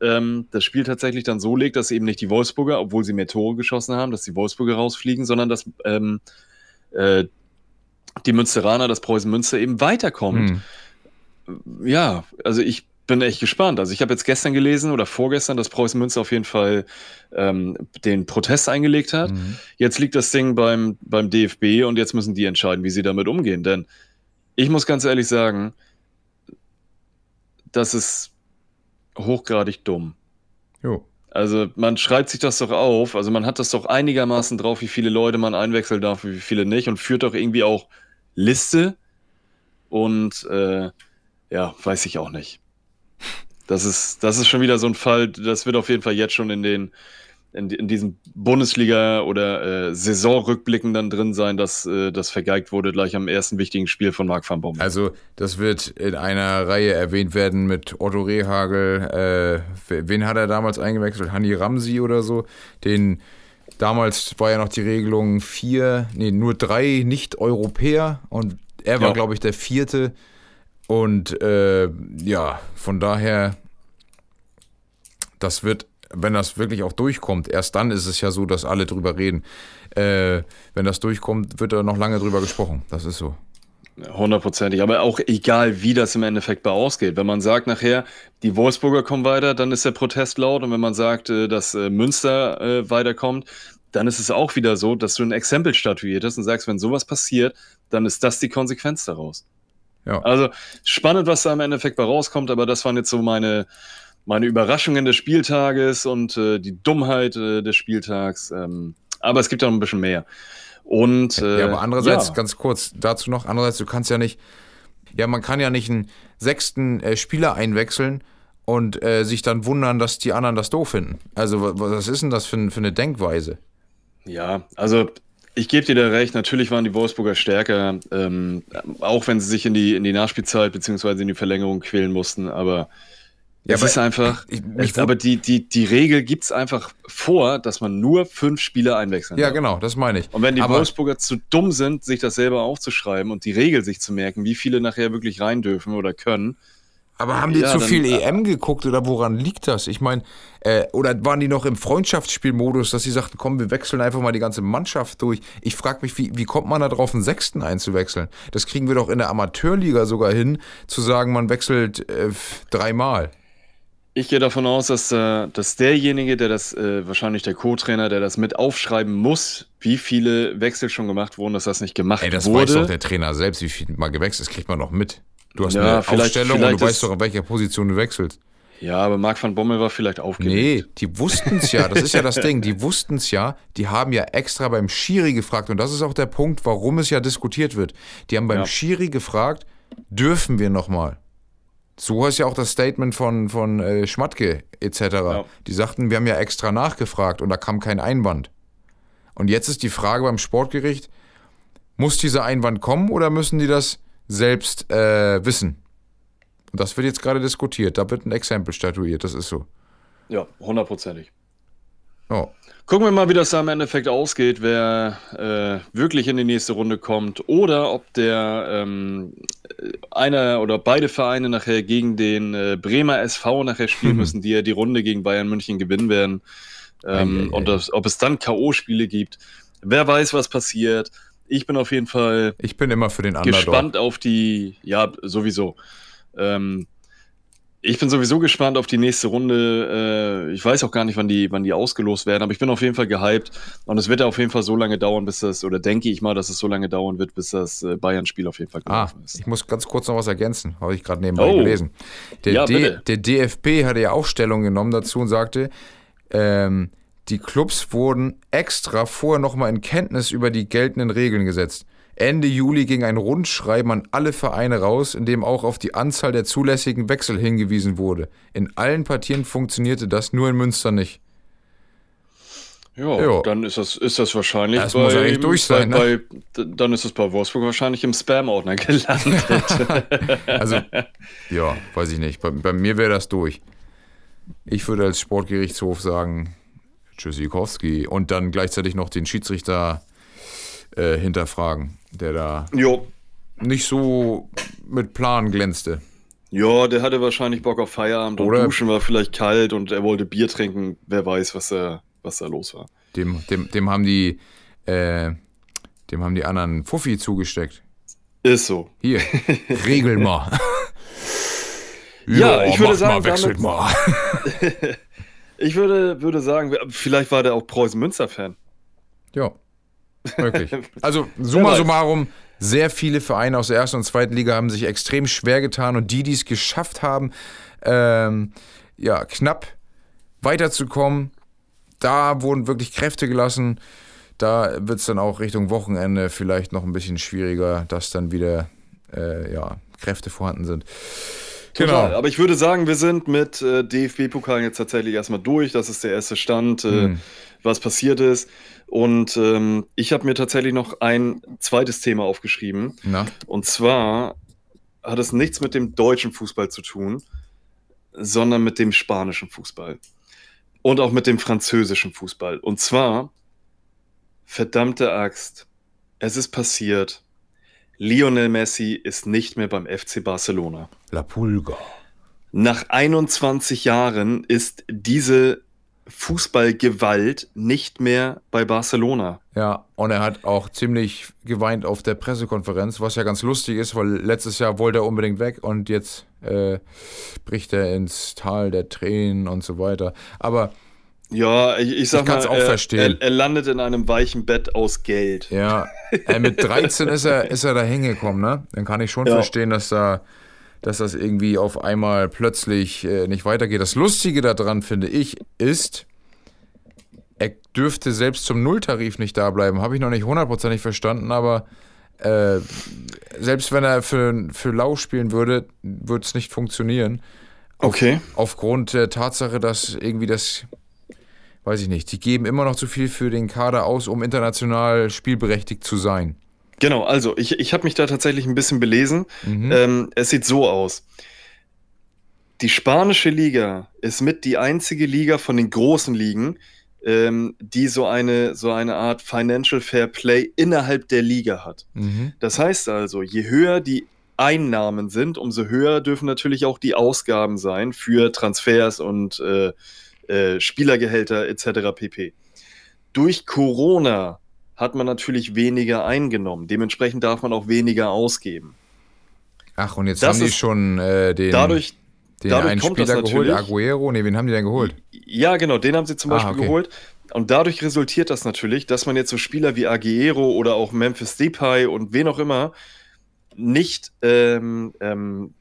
ähm, das Spiel tatsächlich dann so legt, dass eben nicht die Wolfsburger, obwohl sie mehr Tore geschossen haben, dass die Wolfsburger rausfliegen, sondern dass ähm, äh, die Münsteraner, das Preußen Münster eben weiterkommt. Hm. Ja, also ich bin echt gespannt. Also ich habe jetzt gestern gelesen oder vorgestern, dass Preußen Münster auf jeden Fall ähm, den Protest eingelegt hat. Mhm. Jetzt liegt das Ding beim, beim DFB und jetzt müssen die entscheiden, wie sie damit umgehen. Denn ich muss ganz ehrlich sagen, das ist hochgradig dumm. Jo. Also man schreibt sich das doch auf, also man hat das doch einigermaßen drauf, wie viele Leute man einwechseln darf, wie viele nicht und führt doch irgendwie auch Liste und äh, ja, weiß ich auch nicht. Das ist, das ist schon wieder so ein Fall, das wird auf jeden Fall jetzt schon in den in, in diesen Bundesliga- oder äh, Saisonrückblicken dann drin sein, dass äh, das vergeigt wurde gleich am ersten wichtigen Spiel von Marc van Bommel.
Also das wird in einer Reihe erwähnt werden mit Otto Rehagel. Äh, wen hat er damals eingewechselt? Hanni Ramsi oder so? Den damals war ja noch die Regelung vier, nee, nur drei Nicht-Europäer und er war, ja. glaube ich, der vierte. Und äh, ja, von daher, das wird wenn das wirklich auch durchkommt, erst dann ist es ja so, dass alle drüber reden. Äh, wenn das durchkommt, wird da noch lange drüber gesprochen. Das ist so.
Hundertprozentig, aber auch egal, wie das im Endeffekt bei ausgeht. Wenn man sagt nachher, die Wolfsburger kommen weiter, dann ist der Protest laut. Und wenn man sagt, äh, dass äh, Münster äh, weiterkommt, dann ist es auch wieder so, dass du ein Exempel statuiert hast und sagst, wenn sowas passiert, dann ist das die Konsequenz daraus. Ja. Also spannend, was da im Endeffekt bei rauskommt, aber das waren jetzt so meine, meine Überraschungen des Spieltages und äh, die Dummheit äh, des Spieltags. Ähm, aber es gibt ja noch ein bisschen mehr. Und,
äh, ja, aber andererseits, ja. ganz kurz dazu noch, andererseits, du kannst ja nicht, ja, man kann ja nicht einen sechsten äh, Spieler einwechseln und äh, sich dann wundern, dass die anderen das doof finden. Also, was ist denn das für, für eine Denkweise?
Ja, also ich gebe dir da recht, natürlich waren die Wolfsburger stärker, ähm, auch wenn sie sich in die, in die Nachspielzeit bzw. in die Verlängerung quälen mussten, aber ja, es ist einfach, ich, ich, aber die, die, die Regel gibt es einfach vor, dass man nur fünf Spieler einwechseln
Ja, darf. genau, das meine ich.
Und wenn die aber, Wolfsburger zu dumm sind, sich das selber aufzuschreiben und die Regel sich zu merken, wie viele nachher wirklich rein dürfen oder können.
Aber haben die ja, zu dann, viel EM geguckt oder woran liegt das? Ich meine, äh, oder waren die noch im Freundschaftsspielmodus, dass sie sagten, komm, wir wechseln einfach mal die ganze Mannschaft durch? Ich frage mich, wie, wie kommt man da drauf, einen Sechsten einzuwechseln? Das kriegen wir doch in der Amateurliga sogar hin, zu sagen, man wechselt äh, dreimal.
Ich gehe davon aus, dass, äh, dass derjenige, der das, äh, wahrscheinlich der Co-Trainer, der das mit aufschreiben muss, wie viele Wechsel schon gemacht wurden, dass das nicht gemacht Ey,
das
wurde.
weiß doch der Trainer selbst, wie viel mal gewechselt ist, kriegt man doch mit. Du hast ja, eine vielleicht, Aufstellung vielleicht und du weißt doch, in welcher Position du wechselst.
Ja, aber Marc van Bommel war vielleicht aufgeregt.
Nee, die wussten es ja, das ist ja das Ding, die wussten es ja, die haben ja extra beim Schiri gefragt und das ist auch der Punkt, warum es ja diskutiert wird. Die haben beim ja. Schiri gefragt, dürfen wir nochmal? So ist ja auch das Statement von, von äh, Schmatke etc. Ja. Die sagten, wir haben ja extra nachgefragt und da kam kein Einwand. Und jetzt ist die Frage beim Sportgericht, Muss dieser Einwand kommen oder müssen die das selbst äh, wissen? Und das wird jetzt gerade diskutiert. Da wird ein Exempel statuiert. Das ist so.
Ja, hundertprozentig.
Oh.
Gucken wir mal, wie das da im Endeffekt ausgeht, wer äh, wirklich in die nächste Runde kommt oder ob der ähm, einer oder beide Vereine nachher gegen den äh, Bremer SV nachher spielen müssen, die ja die Runde gegen Bayern München gewinnen werden. Ähm,
Ei, ei, ei.
Und das, ob es dann K.O.-Spiele gibt. Wer weiß, was passiert. Ich bin auf jeden Fall
Ich bin immer für den Underdog.
gespannt auf die, ja, sowieso. Ähm, ich bin sowieso gespannt auf die nächste Runde. Äh, ich weiß auch gar nicht, wann die, wann die ausgelost werden, aber ich bin auf jeden Fall gehypt. Und es wird auf jeden Fall so lange dauern, bis das, oder denke ich mal, dass es so lange dauern wird, bis das äh, Bayern-Spiel auf jeden Fall
Ah,
gelaufen ist.
ich muss ganz kurz noch was ergänzen, habe ich gerade nebenbei
Oh.
gelesen. Der,
Ja,
der DFB hatte ja auch Stellung genommen dazu und sagte, ähm, die Clubs wurden extra vorher nochmal in Kenntnis über die geltenden Regeln gesetzt. Ende Juli ging ein Rundschreiben an alle Vereine raus, in dem auch auf die Anzahl der zulässigen Wechsel hingewiesen wurde. In allen Partien funktionierte das, nur in Münster nicht.
Ja, dann ist das, ist das wahrscheinlich.
Das muss eigentlich durch sein, ne?
bei, bei, Dann ist es bei Wolfsburg wahrscheinlich im Spam-Ordner gelandet.
Also, ja, weiß ich nicht. Bei, bei mir wäre das durch. Ich würde als Sportgerichtshof sagen, Tschüssikowski und dann gleichzeitig noch den Schiedsrichter äh, hinterfragen, der da
jo.
nicht so mit Plan glänzte.
Ja, der hatte wahrscheinlich Bock auf Feierabend und
Oder-
Duschen war vielleicht kalt und er wollte Bier trinken. Wer weiß, was da, was da los war.
Dem, dem, dem haben die, äh, dem haben die anderen Fuffi zugesteckt.
Ist so.
Hier, regel mal.
Ja, ich würde sagen,
mal, wechselt
damit-
mal.
Ich würde, würde sagen, vielleicht war der auch Preußen-Münster-Fan.
Ja, möglich. Also, summa summarum, sehr viele Vereine aus der ersten und zweiten Liga haben sich extrem schwer getan und die, die es geschafft haben, ähm, ja, knapp weiterzukommen, da wurden wirklich Kräfte gelassen. Da wird es dann auch Richtung Wochenende vielleicht noch ein bisschen schwieriger, dass dann wieder äh, ja, Kräfte vorhanden sind.
Total. Aber ich würde sagen, wir sind mit äh, DFB-Pokal jetzt tatsächlich erstmal durch. Das ist der erste Stand, äh,
Mhm.
was passiert ist. Und ähm, ich habe mir tatsächlich noch ein zweites Thema aufgeschrieben.
Na,
Und zwar hat es nichts mit dem deutschen Fußball zu tun, sondern mit dem spanischen Fußball. Und auch mit dem französischen Fußball. Und zwar, verdammte Axt, es ist passiert. Lionel Messi ist nicht mehr beim FC Barcelona.
La Pulga.
Nach 21 Jahren ist diese Fußballgewalt nicht mehr bei Barcelona.
Ja, und er hat auch ziemlich geweint auf der Pressekonferenz, was ja ganz lustig ist, weil letztes Jahr wollte er unbedingt weg und jetzt äh, bricht er ins Tal der Tränen und so weiter. Aber
Ja, ich, ich sag
Ich
mal,
auch
er,
verstehen.
Er, er landet in einem weichen Bett aus Geld.
ja, äh, mit 13 ist er, ist er da hingekommen, ne? Dann kann ich schon
Ja.
verstehen, dass da dass das irgendwie auf einmal plötzlich äh, nicht weitergeht. Das Lustige daran, finde ich, ist, er dürfte selbst zum Nulltarif nicht da bleiben. Habe ich noch nicht hundertprozentig verstanden, aber äh, selbst wenn er für, für Lau spielen würde, würde es nicht funktionieren.
Okay.
Aufgrund der Tatsache, dass irgendwie das, weiß ich nicht, die geben immer noch zu viel für den Kader aus, um international spielberechtigt zu sein.
Genau, also ich, ich habe mich da tatsächlich ein bisschen belesen.
Mhm.
Ähm, es sieht so aus. Die spanische Liga ist mit die einzige Liga von den großen Ligen, ähm, die so eine, so eine Art Financial Fair Play innerhalb der Liga hat.
Mhm.
Das heißt also, je höher die Einnahmen sind, umso höher dürfen natürlich auch die Ausgaben sein für Transfers und äh, äh, Spielergehälter etc. pp. Durch Corona hat man natürlich weniger eingenommen. Dementsprechend darf man auch weniger ausgeben.
Ach, und jetzt
Das
haben die schon äh, den,
Dadurch,
den
dadurch
einen Spieler geholt. Aguero. Nee, wen haben die denn geholt?
ja genau, den haben sie zum
Ah,
Beispiel
okay.
geholt. Und dadurch resultiert das natürlich, dass man jetzt so Spieler wie Aguero oder auch Memphis Depay und wen auch immer nicht ähm, ähm,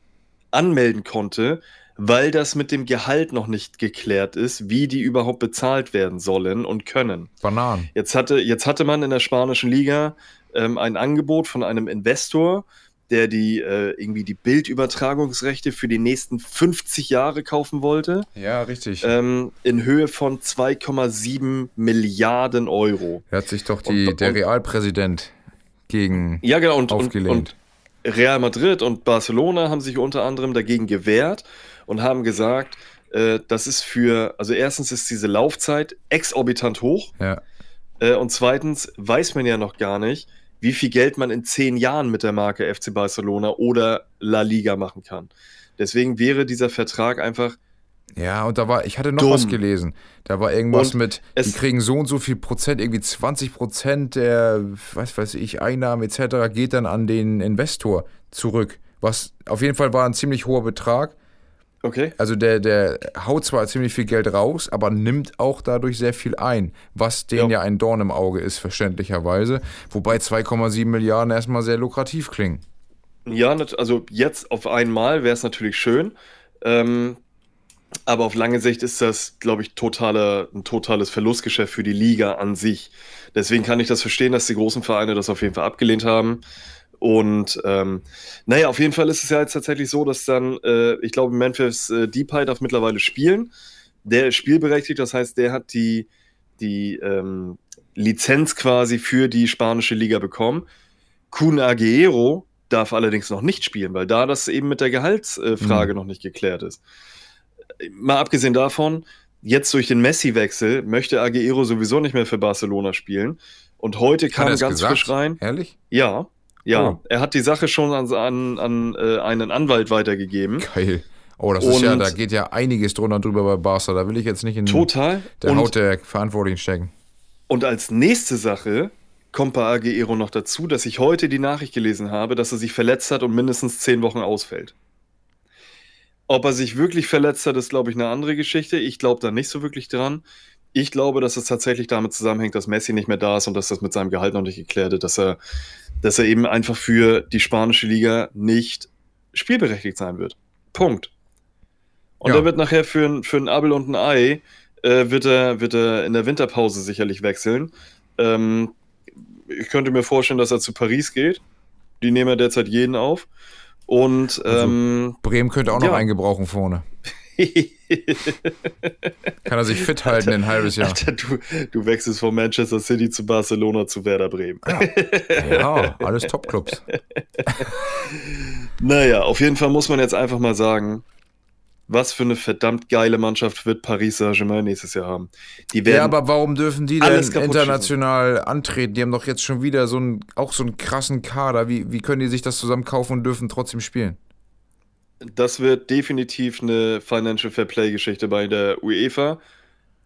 anmelden konnte, weil das mit dem Gehalt noch nicht geklärt ist, wie die überhaupt bezahlt werden sollen und können.
Bananen.
Jetzt hatte, jetzt hatte man in der spanischen Liga ähm, ein Angebot von einem Investor, der die äh, irgendwie die Bildübertragungsrechte für die nächsten 50 Jahre kaufen wollte,
Ja, richtig.
ähm, in Höhe von 2,7 Milliarden Euro.
Hat sich doch die,
und-
der
und-
Realpräsident gegen
Ja, genau. Und, und,
aufgelehnt.
und Real Madrid und Barcelona haben sich unter anderem dagegen gewehrt und haben gesagt, äh, das ist für, also erstens ist diese Laufzeit exorbitant hoch
ja.
äh, und zweitens weiß man ja noch gar nicht, wie viel Geld man in zehn Jahren mit der Marke FC Barcelona oder La Liga machen kann. Deswegen wäre dieser Vertrag einfach
Ja, und da war, ich hatte noch
Dumm.
was gelesen. Da war irgendwas
Und
mit, die kriegen so und so viel Prozent, irgendwie 20 Prozent der, was weiß ich, Einnahmen etc. geht dann an den Investor zurück. Was auf jeden Fall war ein ziemlich hoher Betrag.
Okay.
Also der, der haut zwar ziemlich viel Geld raus, aber nimmt auch dadurch sehr viel ein, was denen ja,
Ja.
ein Dorn im Auge ist, verständlicherweise. Wobei 2,7 Milliarden erstmal sehr lukrativ klingen.
Ja, also jetzt auf einmal wäre es natürlich schön. Ähm, aber auf lange Sicht ist das, glaube ich, totale, ein totales Verlustgeschäft für die Liga an sich. Deswegen kann ich das verstehen, dass die großen Vereine das auf jeden Fall abgelehnt haben. Und ähm, naja, auf jeden Fall ist es ja jetzt tatsächlich so, dass dann, äh, ich glaube, Memphis äh, Depay darf mittlerweile spielen. Der ist spielberechtigt, das heißt, der hat die, die ähm, Lizenz quasi für die spanische Liga bekommen. Kun Aguero darf allerdings noch nicht spielen, weil da das eben mit der Gehaltsfrage noch nicht geklärt ist. Mal abgesehen davon, jetzt durch den Messi-Wechsel möchte Aguero sowieso nicht mehr für Barcelona spielen. Und heute kam
er
ganz
gesagt?
frisch rein.
Ehrlich?
Ja, ja.
Oh.
Er hat die Sache schon an, an, an äh, einen Anwalt weitergegeben.
Geil. Oh, das ist ja,
Und-
da geht ja einiges drunter und drüber bei Barca. Da will ich jetzt nicht in
Total.
der
und,
Haut der Verantwortlichen stecken.
und als nächste Sache kommt bei Aguero noch dazu, dass ich heute die Nachricht gelesen habe, dass er sich verletzt hat und mindestens zehn Wochen ausfällt. Ob er sich wirklich verletzt hat, ist, glaube ich, eine andere Geschichte. Ich glaube da nicht so wirklich dran. Ich glaube, dass es tatsächlich damit zusammenhängt, dass Messi nicht mehr da ist und dass das mit seinem Gehalt noch nicht geklärt ist, dass er, dass er eben einfach für die spanische Liga nicht spielberechtigt sein wird. Punkt. Und
Ja.
er wird nachher für ein, für ein Abel und ein Ei, äh, wird, er, wird er in der Winterpause sicherlich wechseln. Ähm, ich könnte mir vorstellen, dass er zu Paris geht. Die nehmen ja derzeit jeden auf. Und
Also-
ähm,
Bremen könnte auch noch
Ja.
einen gebrauchen vorne. Kann er sich fit halten in ein halbes Jahr.
Alter, du, du wechselst von Manchester City zu Barcelona zu Werder Bremen.
Ja, alles Topclubs.
Naja, auf jeden Fall muss man jetzt einfach mal sagen, was für eine verdammt geile Mannschaft wird Paris Saint-Germain nächstes Jahr haben. Die werden
Ja, aber warum dürfen die denn international antreten? Die haben doch jetzt schon wieder so einen, auch so einen krassen Kader. Wie, wie können die sich das zusammen kaufen und dürfen trotzdem spielen?
Das wird definitiv eine Financial Fair Play Geschichte bei der UEFA.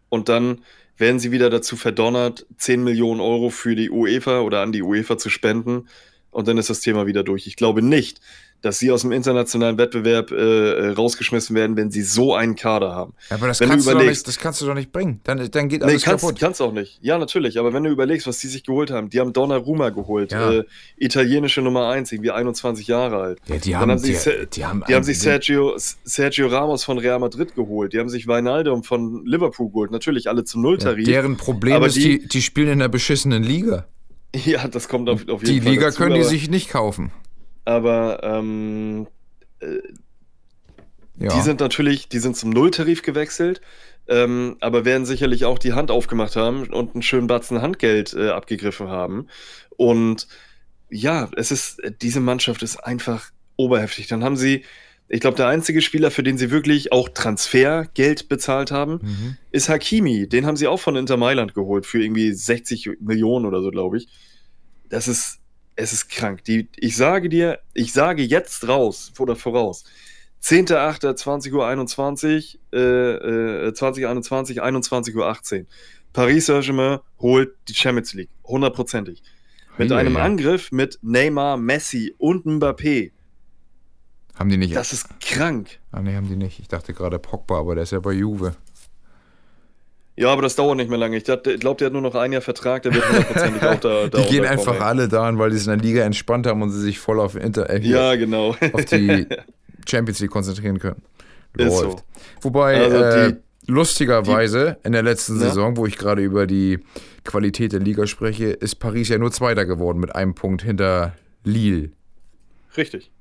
Und dann werden sie wieder dazu verdonnert, 10 Millionen Euro für die UEFA oder an die UEFA zu spenden. Und dann ist das Thema wieder durch. Ich glaube nicht, dass sie aus dem internationalen Wettbewerb äh, äh, rausgeschmissen werden, wenn sie so einen Kader haben.
Ja, aber das
Wenn du
kannst, du doch
überlegst-
nicht, das kannst du doch nicht bringen. Dann, dann geht
Nee,
alles
kannst,
kaputt.
kannst auch nicht. Ja, natürlich. Aber wenn du überlegst, was die sich geholt haben, die haben Donnarumma geholt,
Ja.
äh, italienische Nummer 1, irgendwie 21 Jahre alt.
Ja, die haben,
haben sie
die, die haben,
Die haben sich Sergio, Sergio Ramos von Real Madrid geholt. Die haben sich Wijnaldum von Liverpool geholt. Natürlich alle zum
ja,
Nulltarif.
deren Problem
Aber
ist,
die-
die, die spielen in einer beschissenen Liga.
Ja, das kommt auf, auf jeden
Die
Fall
Liga
dazu,
können die sich nicht kaufen.
Aber ähm,
Ja.
die sind natürlich, die sind zum Nulltarif gewechselt, ähm, aber werden sicherlich auch die Hand aufgemacht haben und einen schönen Batzen Handgeld äh, abgegriffen haben. Und ja, es ist, diese Mannschaft ist einfach oberheftig. Dann haben sie, ich glaube, der einzige Spieler, für den sie wirklich auch Transfergeld bezahlt haben,
mhm.
ist Hakimi. Den haben sie auch von Inter Mailand geholt für irgendwie 60 Millionen oder so, glaube ich. Das ist, es ist krank. Die, ich sage dir, ich sage jetzt raus oder voraus. 10.08.20.21 Uhr, äh, äh, 2021, 21.18 Uhr. Paris Saint-Germain holt die Champions League. Hundertprozentig. Mit einem
hei.
Angriff mit Neymar, Messi und Mbappé.
Haben die nicht.
Das ist krank.
ah, nee, haben die nicht. Ich dachte gerade Pogba, aber der ist ja bei Juve.
Ja, aber das dauert nicht mehr lange. Ich, glaube, der hat nur noch ein Jahr Vertrag, der wird hundertprozentig auch da, da
Die gehen einfach
ey.
alle dahin, weil die es in der Liga entspannt haben und sie sich voll auf, Inter äh,
Ja, genau.
auf die Champions League konzentrieren können.
Ist so.
Läuft. Wobei,
Also
äh,
die-
lustigerweise, in der letzten
Ja?
Saison, wo ich gerade über die Qualität der Liga spreche, ist Paris ja nur Zweiter geworden mit einem Punkt hinter Lille.
Richtig.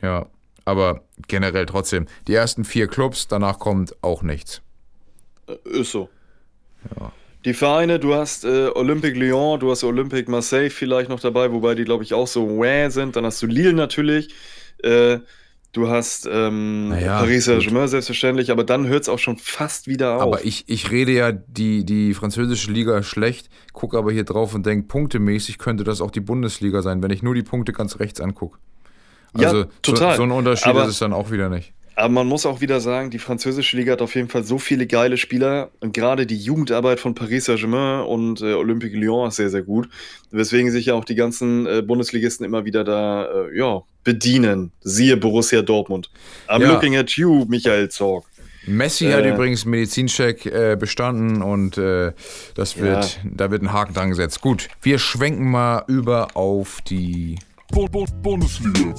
Ja, aber generell trotzdem. Die ersten vier Clubs, danach kommt auch nichts.
Äh, Ist so.
Ja.
Die Vereine, du hast äh, Olympique Lyon, du hast Olympique Marseille vielleicht noch dabei, wobei die, glaube ich, auch so wäh sind. Dann hast du Lille natürlich. Äh, du hast ähm,
Naja,
Paris Saint-Germain selbstverständlich, aber dann hört es auch schon fast wieder auf.
Aber ich, ich rede ja die, die französische Liga schlecht, gucke aber hier drauf und denke, punktemäßig könnte das auch die Bundesliga sein, wenn ich nur die Punkte ganz rechts angucke.
Ja,
Also
total.
So, so ein Unterschied
Aber-
ist es dann auch wieder nicht.
Aber man muss auch wieder sagen, die französische Liga hat auf jeden Fall so viele geile Spieler und gerade die Jugendarbeit von Paris Saint-Germain und äh, Olympique Lyon ist sehr, sehr gut. Weswegen sich ja auch die ganzen äh, Bundesligisten immer wieder da äh, ja, bedienen. Siehe Borussia Dortmund. I'm
Ja.
looking at you, Michael Zorg.
Messi hat
Äh.
übrigens Medizincheck äh, bestanden und äh, das wird, da wird ein Haken dran gesetzt. Gut, wir schwenken mal über auf die.
Bu- Bu- Bundesliga.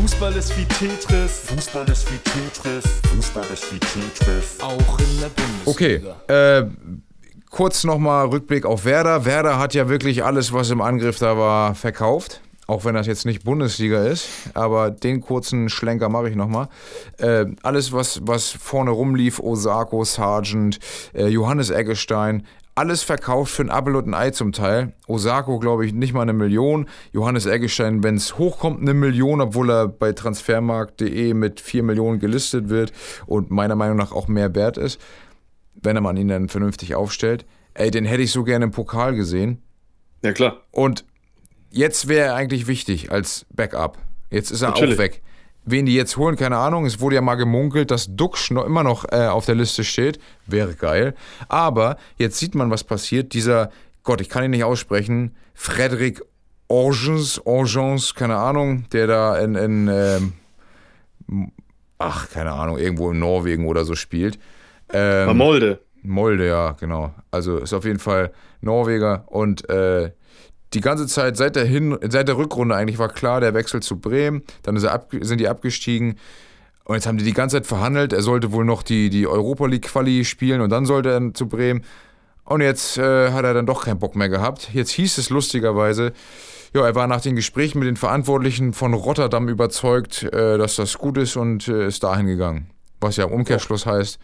Fußball ist wie Tetris.
Fußball ist wie Tetris. Fußball ist wie Tetris.
Auch in der Bundesliga.
Okay, äh, kurz nochmal Rückblick auf Werder. Werder hat ja wirklich alles, was im Angriff da war, verkauft. Auch wenn das jetzt nicht Bundesliga ist, aber den kurzen Schlenker mache ich nochmal. Äh, alles, was, was vorne rumlief, Osako, Sargent, äh, Johannes Eggestein, alles verkauft für ein Appel und ein Ei zum Teil. Osako, glaube ich, nicht mal eine Million. Johannes Eggestein, wenn es hochkommt, eine Million, obwohl er bei transfermarkt.de mit 4 Millionen gelistet wird und meiner Meinung nach auch mehr wert ist wenn man ihn dann vernünftig aufstellt. Ey, den hätte ich so gerne im Pokal gesehen.
Ja, klar.
Und jetzt wäre er eigentlich wichtig als Backup. Jetzt ist er
Natürlich.
auch weg. Wen die jetzt holen, keine Ahnung. Es wurde ja mal gemunkelt, dass Duxch noch immer noch äh, auf der Liste steht. Wäre geil. Aber jetzt sieht man, was passiert. Dieser, Gott, ich kann ihn nicht aussprechen, Frederick Orgens, Orgens, keine Ahnung, der da in, in ähm, ach, keine Ahnung, irgendwo in Norwegen oder so spielt. Ähm,
Molde.
Molde, ja, genau. Also ist auf jeden Fall Norweger und äh, die ganze Zeit seit der, Hin seit der Rückrunde eigentlich war klar, der Wechsel zu Bremen, dann sind die abgestiegen und jetzt haben die die ganze Zeit verhandelt, er sollte wohl noch die, die Europa League Quali spielen und dann sollte er zu Bremen und jetzt äh, hat er dann doch keinen Bock mehr gehabt. Jetzt hieß es lustigerweise, ja, er war nach den Gesprächen mit den Verantwortlichen von Rotterdam überzeugt, äh, dass das gut ist und äh, ist dahin gegangen. Was ja im Umkehrschluss heißt,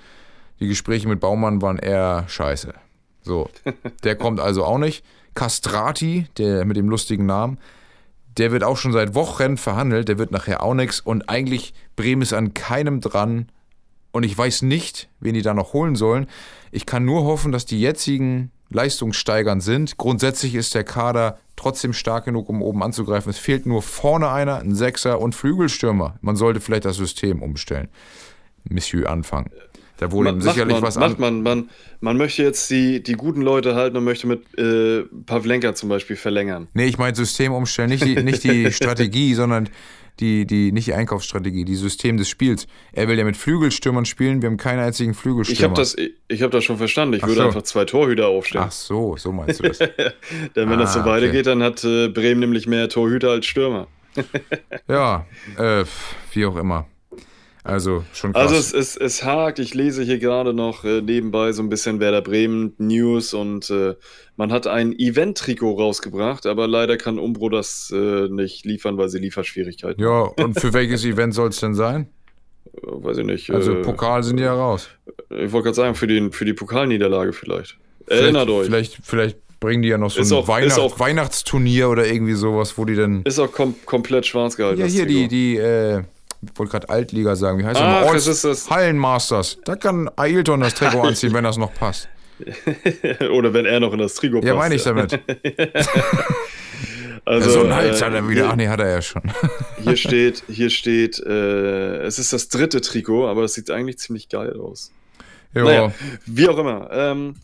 die Gespräche mit Baumann waren eher scheiße. So, der kommt also auch nicht. Castrati, der mit dem lustigen Namen, der wird auch schon seit Wochen verhandelt, der wird nachher auch nichts und eigentlich Bremen ist an keinem dran und ich weiß nicht, wen die da noch holen sollen. Ich kann nur hoffen, dass die jetzigen leistungssteigernd sind. Grundsätzlich ist der Kader trotzdem stark genug, um oben anzugreifen. Es fehlt nur vorne einer, ein Sechser und Flügelstürmer. Man sollte vielleicht das System umstellen. Monsieur anfangen. Da wurde ihm sicherlich
man,
was
macht
an.
man, man, man möchte jetzt die, die guten Leute halten und möchte mit äh, Pavlenka zum Beispiel verlängern.
Nee, ich meine System umstellen, nicht die, nicht die Strategie, sondern die, die, nicht die Einkaufsstrategie, die System des Spiels. Er will ja mit Flügelstürmern spielen, wir haben keinen einzigen Flügelstürmer.
Ich habe das, ich, ich hab das schon verstanden. Ich
Ach
würde
so.
einfach zwei Torhüter aufstellen.
Ach so, so meinst du das.
Denn wenn das so
Ah,
weitergeht, dann hat äh, Bremen nämlich mehr Torhüter als Stürmer.
ja, äh, wie auch immer. Also schon krass.
Also es, es, es hakt, ich lese hier gerade noch äh, nebenbei so ein bisschen Werder Bremen News und äh, man hat ein Event-Trikot rausgebracht, aber leider kann Umbro das äh, nicht liefern, weil sie Lieferschwierigkeiten
ja, und für welches Event soll es denn sein?
haben. Weiß ich nicht.
Also
äh,
Pokal sind die ja raus.
Ich wollte gerade sagen, für, den, für die Pokalniederlage vielleicht. Erinnert
vielleicht,
euch.
Vielleicht, vielleicht bringen die ja noch so
Ist
ein
auch-
Weihnacht,
auch-
Weihnachtsturnier oder irgendwie sowas, wo die dann.
Ist auch kom komplett schwarz gehalten.
Ja, hier die, die, äh, ich wollte gerade Altliga sagen, wie heißt das?
Ach,
noch?
es ist das-
Hallenmasters. Da kann Ailton das Trikot anziehen, wenn das noch passt.
Oder wenn er noch in das Trikot passt.
Ja, meine ich damit.
Also,
so ein Hals
äh,
hat er wieder.
Hier,
Ach nee, hat er ja schon.
hier steht, hier steht, äh, es ist das dritte Trikot, aber das sieht eigentlich ziemlich geil aus.
Jo.
Naja, wie auch immer. Ähm,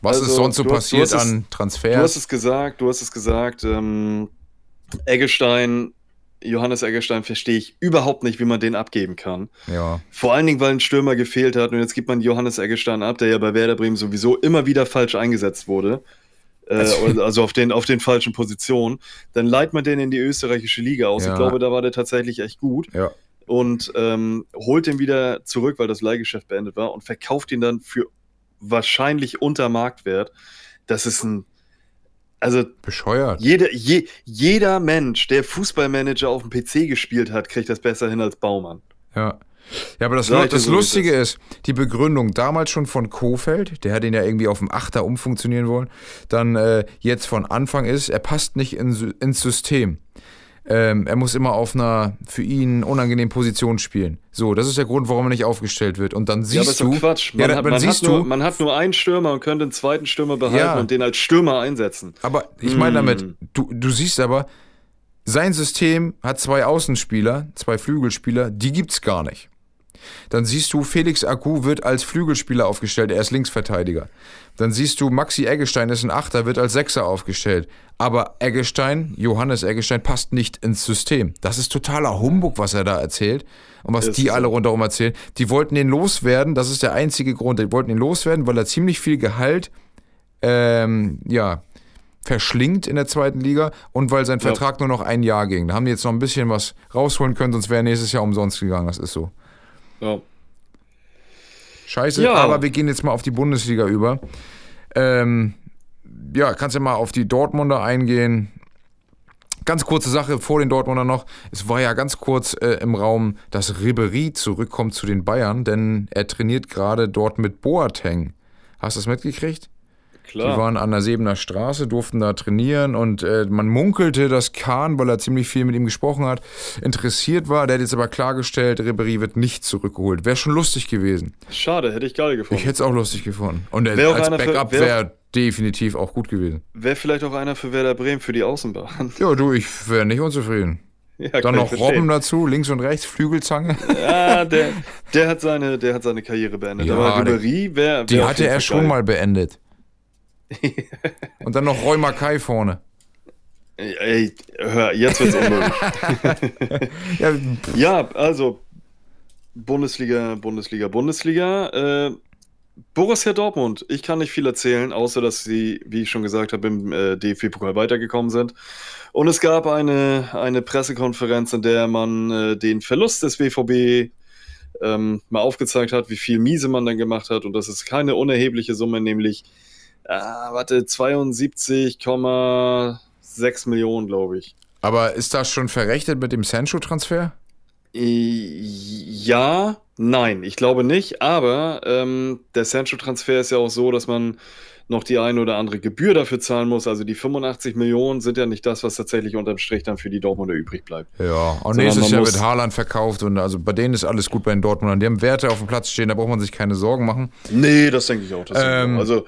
Was ist
also,
sonst so passiert
hast
an
du hast
Transfers?
es gesagt, du hast es gesagt. Ähm, Eggestein, Johannes Eggestein, verstehe ich überhaupt nicht, wie man den abgeben kann.
Ja.
Vor allen Dingen, weil ein Stürmer gefehlt hat und jetzt gibt man Johannes Eggestein ab, der ja bei Werder Bremen sowieso immer wieder falsch eingesetzt wurde. Äh,
Also-
also auf den, auf den falschen Positionen. Dann leiht man den in die österreichische Liga aus.
Ja.
Ich glaube, da war der tatsächlich echt gut.
Ja.
Und ähm, holt den wieder zurück, weil das Leihgeschäft beendet war und verkauft ihn dann für wahrscheinlich unter Marktwert. Das ist ein. Also
Bescheuert.
jeder, je, jeder Mensch, der Fußballmanager auf dem PC gespielt hat, kriegt das besser hin als Baumann.
Ja. Ja, aber das, das
so, es
Lustige ist, die Begründung damals schon von Kofeld, der hat ihn ja irgendwie auf dem Achter umfunktionieren wollen, dann äh, jetzt von Anfang ist, er passt nicht in, ins System. Ähm, er muss immer auf einer für ihn unangenehmen Position spielen. So, das ist der Grund, warum er nicht aufgestellt wird. Und dann
Ja, aber
siehst
ist
du,
Quatsch.
ja,
Man,
dann,
hat, man,
siehst
hat nur,
du,
man hat nur einen Stürmer und könnte einen zweiten Stürmer behalten
Ja.
und den als Stürmer einsetzen.
aber ich meine
Hm.
damit, du, du siehst aber, sein System hat zwei Außenspieler, zwei Flügelspieler, die gibt's gar nicht. Dann siehst du, Felix Agu wird als Flügelspieler aufgestellt, er ist Linksverteidiger. Dann siehst du, Maxi Eggestein ist ein Achter, wird als Sechser aufgestellt. Aber Eggestein, Johannes Eggestein, passt nicht ins System. Das ist totaler Humbug, was er da erzählt und was
Ist
die
so.
alle rundherum erzählen. Die wollten ihn loswerden, das ist der einzige Grund. Die wollten ihn loswerden, weil er ziemlich viel Gehalt, ähm, ja, verschlingt in der zweiten Liga und weil sein
Ja.
Vertrag nur noch ein Jahr ging. Da haben die jetzt noch ein bisschen was rausholen können, sonst wäre er nächstes Jahr umsonst gegangen. Das ist so.
Ja.
Scheiße,
Ja.
aber wir gehen jetzt mal auf die Bundesliga über. Ähm, ja, kannst ja mal auf die Dortmunder eingehen. Ganz kurze Sache vor den Dortmunder noch. Es war ja ganz kurz äh, im Raum, dass Ribery zurückkommt zu den Bayern, denn er trainiert gerade dort mit Boateng. Hast du das mitgekriegt? Die
Klar.
waren an der Sebener Straße, durften da trainieren und äh, man munkelte, dass Kahn, weil er ziemlich viel mit ihm gesprochen hat, interessiert war. Der hat jetzt aber klargestellt, Ribery wird nicht zurückgeholt. Wäre schon lustig gewesen.
Schade, hätte ich geil gefunden.
Ich hätte es auch lustig gefunden. Und
Wär
als Backup
wär-
wäre definitiv auch gut gewesen.
Wäre vielleicht auch einer für Werder Bremen für die Außenbahn.
Ja, du, ich wäre nicht unzufrieden.
Ja,
Dann noch. Robben dazu, links und rechts, Flügelzange.
Ja, der, der, hat seine, der hat seine Karriere beendet.
Ja,
aber Ribery wäre.
Die hatte er schon mal beendet. Und dann noch Roy Mackay vorne.
Ey, hör, jetzt wird's unmöglich.
Ja,
ja, also Bundesliga, Bundesliga, Bundesliga. Äh, Borussia Dortmund. Ich kann nicht viel erzählen, außer dass sie, wie ich schon gesagt habe, im äh, DFB-Pokal weitergekommen sind. Und es gab eine, eine Pressekonferenz, in der man äh, den Verlust des BVB ähm, mal aufgezeigt hat, wie viel Miese man dann gemacht hat. Und das ist keine unerhebliche Summe, nämlich, ah, warte, 72,6 Millionen, glaube ich.
aber ist das schon verrechnet mit dem Sancho-Transfer?
Ja, nein, ich glaube nicht, aber ähm, der Sancho-Transfer ist ja auch so, dass man noch die eine oder andere Gebühr dafür zahlen muss. Also die 85 Millionen sind ja nicht das, was tatsächlich unterm Strich dann für die Dortmunder übrig bleibt.
Ja, und nächstes Jahr wird Haaland verkauft und also bei denen ist alles gut bei den Dortmundern. Die haben Werte auf dem Platz stehen, da braucht man sich keine Sorgen machen.
Nee, das denke ich auch.
Ähm.
Also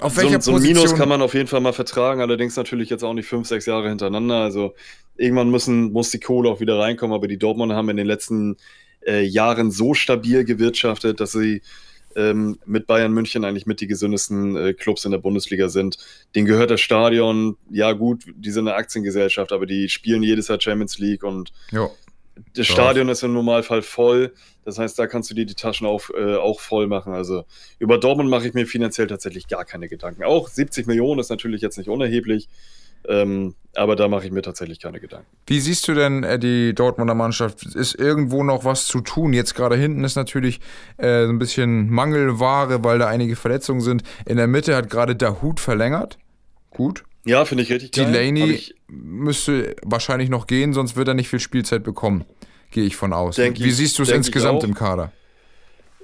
Auf
so,
welcher
so ein
Position?
Minus kann man auf jeden Fall mal vertragen, allerdings natürlich jetzt auch nicht fünf, sechs Jahre hintereinander. Also irgendwann müssen, muss die Kohle auch wieder reinkommen, aber die Dortmunder haben in den letzten äh, Jahren so stabil gewirtschaftet, dass sie ähm, mit Bayern München eigentlich mit die gesündesten äh, Clubs in der Bundesliga sind. Denen gehört das Stadion, ja gut, die sind eine Aktiengesellschaft, aber die spielen jedes Jahr Champions League und
ja.
das
Ja.
Stadion ist im Normalfall voll. Das heißt, da kannst du dir die Taschen auch, äh, auch voll machen. Also über Dortmund mache ich mir finanziell tatsächlich gar keine Gedanken. Auch 70 Millionen ist natürlich jetzt nicht unerheblich, ähm, aber da mache ich mir tatsächlich keine Gedanken.
Wie siehst du denn äh, die Dortmunder Mannschaft? Ist irgendwo noch was zu tun? Jetzt gerade hinten ist natürlich äh, so ein bisschen Mangelware, weil da einige Verletzungen sind. In der Mitte hat gerade Dahut verlängert. Gut.
Ja, finde ich richtig
Delaney müsste wahrscheinlich noch gehen, sonst wird er nicht viel Spielzeit bekommen. Gehe ich von aus. Wie
ich-
siehst du es insgesamt im Kader?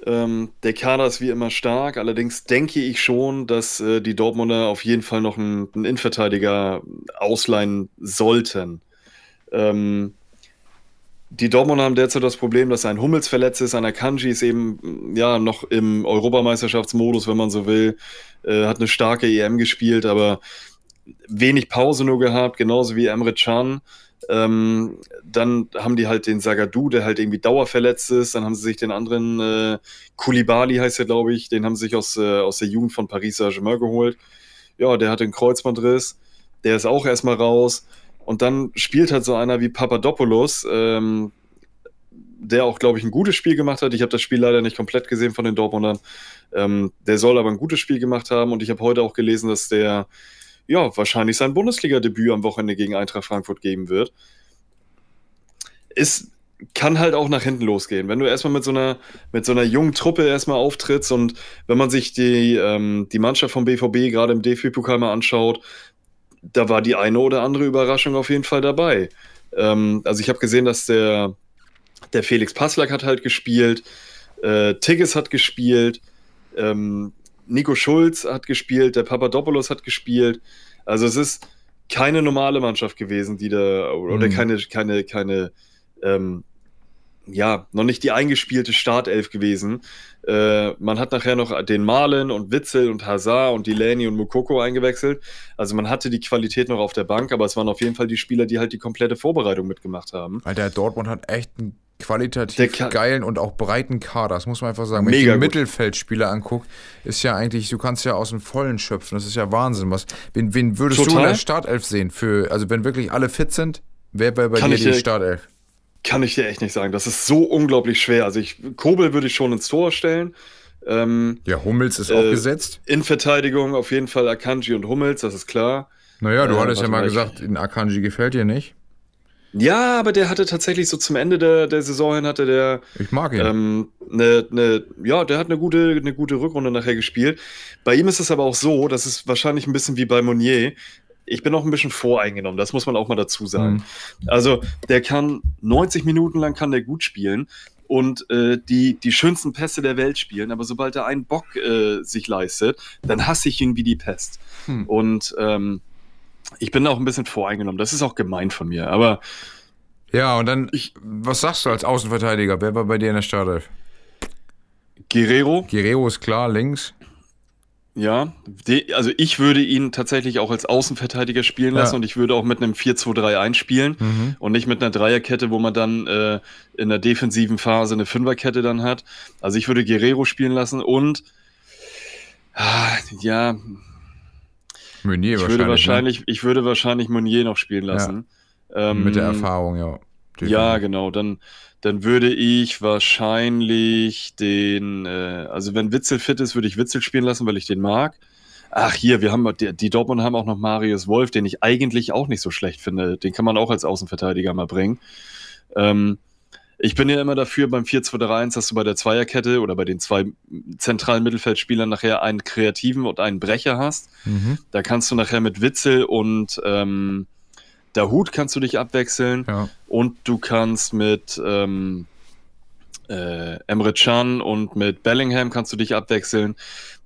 Ähm, der Kader ist wie immer stark, allerdings denke ich schon, dass äh, die Dortmunder auf jeden Fall noch einen, einen Innenverteidiger ausleihen sollten. Ähm, die Dortmunder haben derzeit das Problem, dass ein Hummels verletzt ist, einer Kanji ist eben ja noch im Europameisterschaftsmodus, wenn man so will, äh, hat eine starke EM gespielt, aber wenig Pause nur gehabt, genauso wie Emre Can. Ähm, dann haben die halt den Sagadu, der halt irgendwie dauerverletzt ist. Dann haben sie sich den anderen, äh, Koulibaly heißt er, glaube ich, den haben sie sich aus, äh, aus der Jugend von Paris Saint-Germain geholt. Ja, der hat einen Kreuzbandriss. Der ist auch erstmal raus. Und dann spielt halt so einer wie Papadopoulos, ähm, der auch, glaube ich, ein gutes Spiel gemacht hat. Ich habe das Spiel leider nicht komplett gesehen von den Dortmundern. Ähm, der soll aber ein gutes Spiel gemacht haben. Und ich habe heute auch gelesen, dass der ja, wahrscheinlich sein Bundesliga-Debüt am Wochenende gegen Eintracht Frankfurt geben wird. Es kann halt auch nach hinten losgehen. Wenn du erstmal mit so einer, mit so einer jungen Truppe erstmal auftrittst und wenn man sich die, ähm, die Mannschaft vom BVB gerade im DFB-Pokal mal anschaut, da war die eine oder andere Überraschung auf jeden Fall dabei. Ähm, also ich habe gesehen, dass der der Felix Passlack hat halt gespielt, äh, Tigges hat gespielt, ähm, Nico Schulz hat gespielt, der Papadopoulos hat gespielt. Also es ist keine normale Mannschaft gewesen, die da, oder
Mhm.
keine, keine, keine, ähm, ja, noch nicht die eingespielte Startelf gewesen. Äh, man hat nachher noch den Malen und Witzel und Hazard und Delaney und Mukoko eingewechselt. Also man hatte die Qualität noch auf der Bank, aber es waren auf jeden Fall die Spieler, die halt die komplette Vorbereitung mitgemacht haben.
Alter, Dortmund hat echt einen qualitativ geilen und auch breiten Kader, das muss man einfach sagen. Wenn
Mega
ich die. Mittelfeldspieler angucke, ist ja eigentlich, du kannst ja aus dem Vollen schöpfen, das ist ja Wahnsinn. Was, wen, wen würdest du in
Total.
der Startelf sehen? Für, also wenn wirklich alle fit sind, wer wäre bei
Kann
dir die Startelf?
Kann ich dir echt nicht sagen. Das ist so unglaublich schwer. Also ich, Kobel würde ich schon ins Tor stellen. Ähm,
Ja, Hummels ist
Äh,
auch gesetzt.
in Verteidigung auf jeden Fall Akanji und Hummels, das ist klar.
Naja, du
äh,
hattest ja mal gesagt, in Akanji gefällt dir nicht.
Ja, aber der hatte tatsächlich so zum Ende der, der Saison hin hatte der
Ich mag ihn.
ähm, ne, ne, ja, der hat eine gute, eine gute Rückrunde nachher gespielt. Bei ihm ist es aber auch so, das ist wahrscheinlich ein bisschen wie bei Monier. Ich bin auch ein bisschen voreingenommen, das muss man auch mal dazu sagen.
Mhm.
Also, der kann 90 Minuten lang kann der gut spielen und äh, die, die schönsten Pässe der Welt spielen, aber sobald er einen Bock äh, sich leistet, dann hasse ich ihn wie die Pest.
Hm.
Und ähm, ich bin auch ein bisschen voreingenommen. Das ist auch gemein von mir, aber
Ja, und dann,
ich-
was sagst du als Außenverteidiger? Wer war bei dir in der Startelf?
Guerrero,
Guerrero ist klar, links.
Ja, also ich würde ihn tatsächlich auch als Außenverteidiger spielen lassen
Ja.
und ich würde auch mit einem 4-2-3 einspielen
Mhm.
und nicht mit einer Dreierkette, wo man dann äh, in der defensiven Phase eine Fünferkette dann hat. Also ich würde Guerrero spielen lassen und ah, ja,
Meunier
ich
wahrscheinlich.
würde
ne?
wahrscheinlich, ich würde wahrscheinlich Meunier noch spielen lassen. Ähm,
Mit der Erfahrung, ja.
Ja, genau. Dann, dann würde ich wahrscheinlich den, äh, also wenn Witzel fit ist, würde ich Witzel spielen lassen, weil ich den mag. Ach, hier, wir haben, die, die Dortmund haben auch noch Marius Wolf, den ich eigentlich auch nicht so schlecht finde. Den kann man auch als Außenverteidiger mal bringen. Ähm, ich bin ja immer dafür, beim 4-2-3-1 hast du bei der Zweierkette oder bei den zwei zentralen Mittelfeldspielern nachher einen Kreativen und einen Brecher hast.
Mhm.
Da kannst du nachher mit Witzel und ähm, Dahut kannst du dich abwechseln.
ja.
Und du kannst mit ähm, äh, Emre Can und mit Bellingham kannst du dich abwechseln.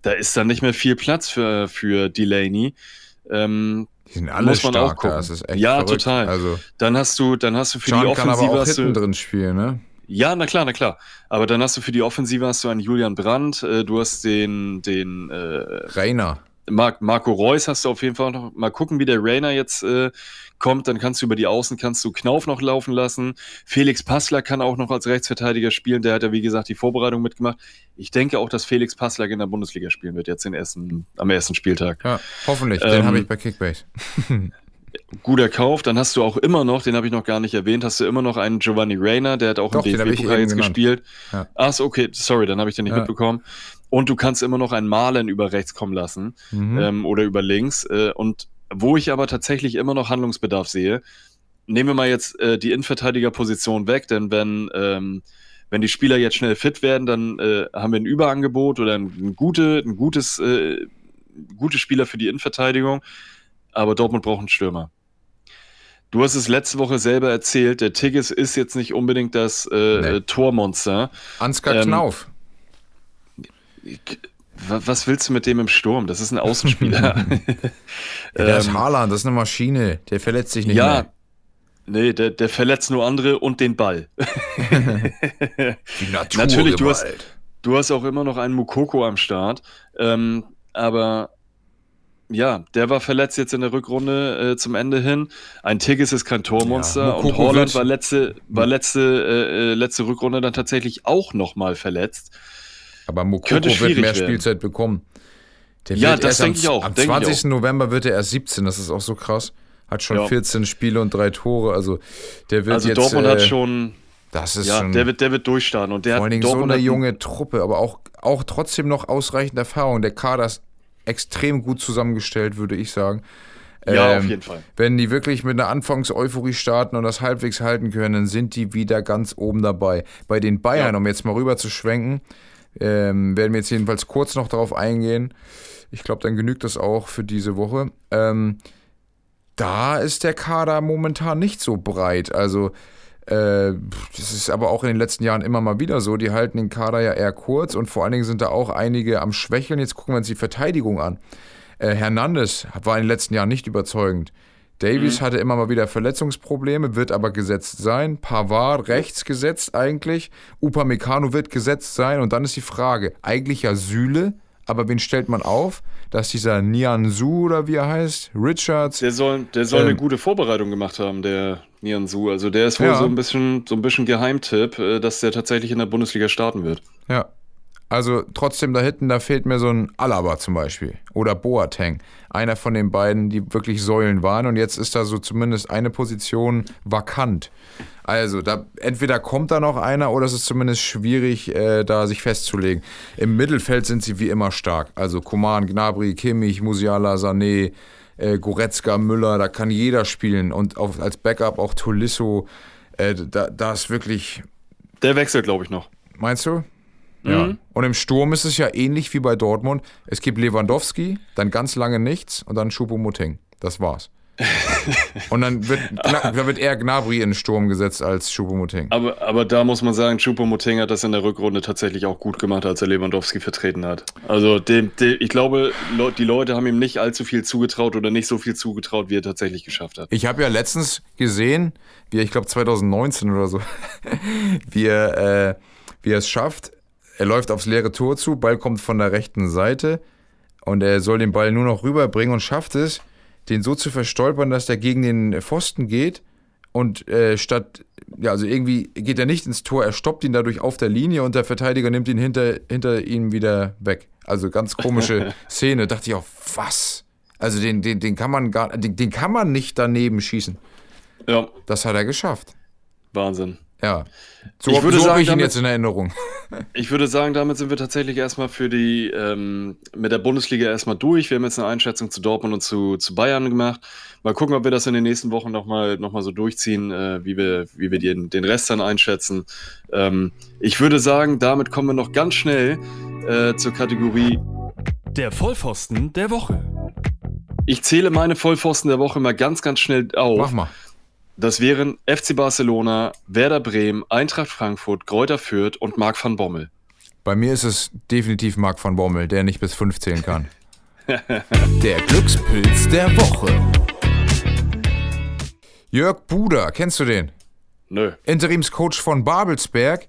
Da ist dann nicht mehr viel Platz für, für Delaney. Ähm,
Die sind alle
Muss man auch
stark da,
gucken.
das ist echt
Ja,
verrückt.
total.
Also,
dann hast du, dann hast du für
Can
die
kann aber
Offensive
auch
hast
hinten
du,
drin spielen, ne?
ja, na klar, na klar. Aber dann hast du für die Offensive hast du einen Julian Brandt, äh, du hast den, den äh,
Rainer.
Mar Marco Reus hast du auf jeden Fall noch. Mal gucken, wie der Rainer jetzt äh, kommt. Dann kannst du über die Außen kannst du Knauf noch laufen lassen. Felix Passler kann auch noch als Rechtsverteidiger spielen. Der hat ja, wie gesagt, die Vorbereitung mitgemacht. Ich denke auch, dass Felix Passler in der Bundesliga spielen wird, jetzt den ersten, am ersten Spieltag.
Ja, hoffentlich. Den
Ähm,
habe ich bei Kickbase.
Guter Kauf. Dann hast du auch immer noch, den habe ich noch gar nicht erwähnt, hast du immer noch einen Giovanni Reiner, der hat auch
Doch,
im
den
DFB-Pokal jetzt
genannt.
gespielt.
Ja.
Ach okay, sorry, dann habe ich den nicht
Ja.
mitbekommen. Und du kannst immer noch einen Malen über rechts kommen lassen.
Mhm.
ähm, oder über links. Äh, und wo ich aber tatsächlich immer noch Handlungsbedarf sehe, nehmen wir mal jetzt äh, die Innenverteidigerposition weg, denn wenn, ähm, wenn die Spieler jetzt schnell fit werden, dann äh, haben wir ein Überangebot oder ein, ein, gute, ein gutes, äh, gute Spieler für die Innenverteidigung, aber Dortmund braucht einen Stürmer. Du hast es letzte Woche selber erzählt, der Tigges ist jetzt nicht unbedingt das äh,
Nee.
äh, Tormonster.
Ansgar
ähm,
Knauf.
Wa- Was willst du mit dem im Sturm? Das ist ein Außenspieler.
Ja, der ist
ähm,
Haaland, das ist eine Maschine. Der verletzt sich nicht
ja,
mehr.
nee, der, der verletzt nur andere und den Ball.
Die Natur
Natürlich, du hast-. Du hast auch immer noch einen Mukoko am Start. Ähm, aber ja, der war verletzt jetzt in der Rückrunde äh, zum Ende hin. Ein Tigges ist kein Tormonster
Ja,
und Holland war letzte, war letzte, äh, äh, letzte Rückrunde dann tatsächlich auch nochmal verletzt.
Aber Mokoko wird mehr
werden.
Spielzeit bekommen. Der
Ja, das denke ich auch,
Am
denke ich
20. November wird er erst 17, das ist auch so krass. Hat schon
Ja.
14 Spiele und drei Tore. Also der wird
Also
jetzt.
Dortmund
äh,
hat schon,
Das ist
ja,
schon.
der wird, der wird durchstarten und der
vor allen
hat
Dingen so eine junge Truppe, aber auch, auch trotzdem noch ausreichend Erfahrung. Der Kader ist extrem gut zusammengestellt, würde ich sagen.
Ja,
Ähm,
auf jeden Fall.
Wenn die wirklich mit einer Anfangs-Euphorie starten und das halbwegs halten können, dann sind die wieder ganz oben dabei. Bei den Bayern,
Ja.
um jetzt mal rüber zu schwenken, ähm, werden wir jetzt jedenfalls kurz noch darauf eingehen. Ich glaube, dann genügt das auch für diese Woche. Ähm, da ist der Kader momentan nicht so breit. Also Äh, das ist aber auch in den letzten Jahren immer mal wieder so. Die halten den Kader ja eher kurz und vor allen Dingen sind da auch einige am Schwächeln. Jetzt gucken wir uns die Verteidigung an. Äh, Hernandez war in den letzten Jahren nicht überzeugend. Davies mhm. hatte immer mal wieder Verletzungsprobleme, wird aber gesetzt sein. Pavard rechts gesetzt eigentlich. Upamecano wird gesetzt sein. Und dann ist die Frage, eigentlich ja Süle, aber wen stellt man auf? Dass dieser Nianzu oder wie er heißt, Richards.
Der soll, der soll ähm, eine gute Vorbereitung gemacht haben, der Nianzu. Also der ist wohl ja. so ein bisschen so ein bisschen Geheimtipp, äh, dass der tatsächlich in der Bundesliga starten wird.
Ja. Also trotzdem da hinten, da fehlt mir so ein Alaba zum Beispiel oder Boateng. Einer von den beiden, die wirklich Säulen waren und jetzt ist da so zumindest eine Position vakant. Also da entweder kommt da noch einer oder es ist zumindest schwierig, äh, da sich festzulegen. Im Mittelfeld sind sie wie immer stark. Also Koman, Gnabry, Kimmich, Musiala, Sané, äh, Goretzka, Müller, da kann jeder spielen und auch als Backup auch Tolisso. Äh, da, da ist wirklich.
Der wechselt, glaube ich, noch.
Meinst du? Ja. Mhm. Und im Sturm ist es ja ähnlich wie bei Dortmund. Es gibt Lewandowski, dann ganz lange nichts und dann Choupo-Moting. Das war's. und dann wird, da wird eher Gnabry in den Sturm gesetzt als Choupo-Moting.
Aber, aber da muss man sagen, Choupo-Moting hat das in der Rückrunde tatsächlich auch gut gemacht, als er Lewandowski vertreten hat. Also dem, dem, ich glaube, die Leute haben ihm nicht allzu viel zugetraut oder nicht so viel zugetraut, wie er tatsächlich geschafft hat.
Ich habe ja letztens gesehen, wie er, ich glaube 2019 oder so, wie er, äh, wie er es schafft, er läuft aufs leere Tor zu, Ball kommt von der rechten Seite und er soll den Ball nur noch rüberbringen und schafft es, den so zu verstolpern, dass der gegen den Pfosten geht und äh, statt, ja, also irgendwie geht er nicht ins Tor, er stoppt ihn dadurch auf der Linie und der Verteidiger nimmt ihn hinter, hinter ihm wieder weg. Also ganz komische Szene. Dachte ich auch, was? Also den, den, den kann man gar, den, den kann man nicht daneben schießen. Ja. Das hat er geschafft.
Wahnsinn.
Ja. So, ich würde so sagen, ich ihn damit, jetzt in Erinnerung.
Ich würde sagen, damit sind wir tatsächlich erstmal für die, ähm, mit der Bundesliga erstmal durch. Wir haben jetzt eine Einschätzung zu Dortmund und zu, zu Bayern gemacht. Mal gucken, ob wir das in den nächsten Wochen nochmal noch mal so durchziehen, äh, wie wir, wie wir den, den Rest dann einschätzen. Ähm, ich würde sagen, damit kommen wir noch ganz schnell äh, zur Kategorie
Der Vollpfosten der Woche.
Ich zähle meine Vollpfosten der Woche mal ganz, ganz schnell auf.
Mach mal.
Das wären FC Barcelona, Werder Bremen, Eintracht Frankfurt, Kräuter Fürth und Marc van Bommel.
Bei mir ist es definitiv Marc van Bommel, der nicht bis 5 zählen kann. der Glückspilz der Woche. Jörg Buder, kennst du den?
Nö.
Interimscoach von Babelsberg.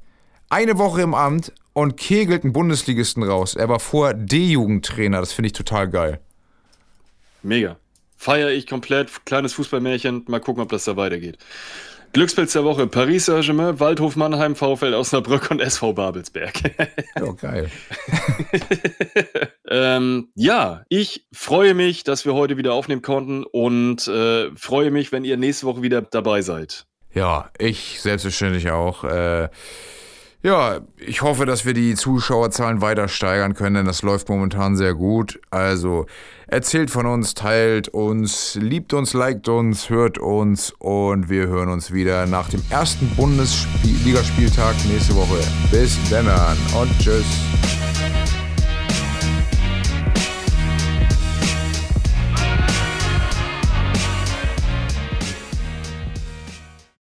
Eine Woche im Amt und kegelt einen Bundesligisten raus. Er war vor D-Jugendtrainer, das finde ich total geil.
Mega. Feiere ich komplett. Kleines Fußballmärchen. Mal gucken, ob das da weitergeht. Glückspilz der Woche: Paris Saint-Germain, Waldhof Mannheim, VfL Osnabrück und SV Babelsberg.
oh, geil.
ähm, ja, ich freue mich, dass wir heute wieder aufnehmen konnten und äh, freue mich, wenn ihr nächste Woche wieder dabei seid.
Ja, ich selbstverständlich auch. Äh, ja, ich hoffe, dass wir die Zuschauerzahlen weiter steigern können, denn das läuft momentan sehr gut. Also erzählt von uns, teilt uns, liebt uns, liked uns, hört uns und wir hören uns wieder nach dem ersten Bundesligaspieltag nächste Woche. Bis dann und tschüss.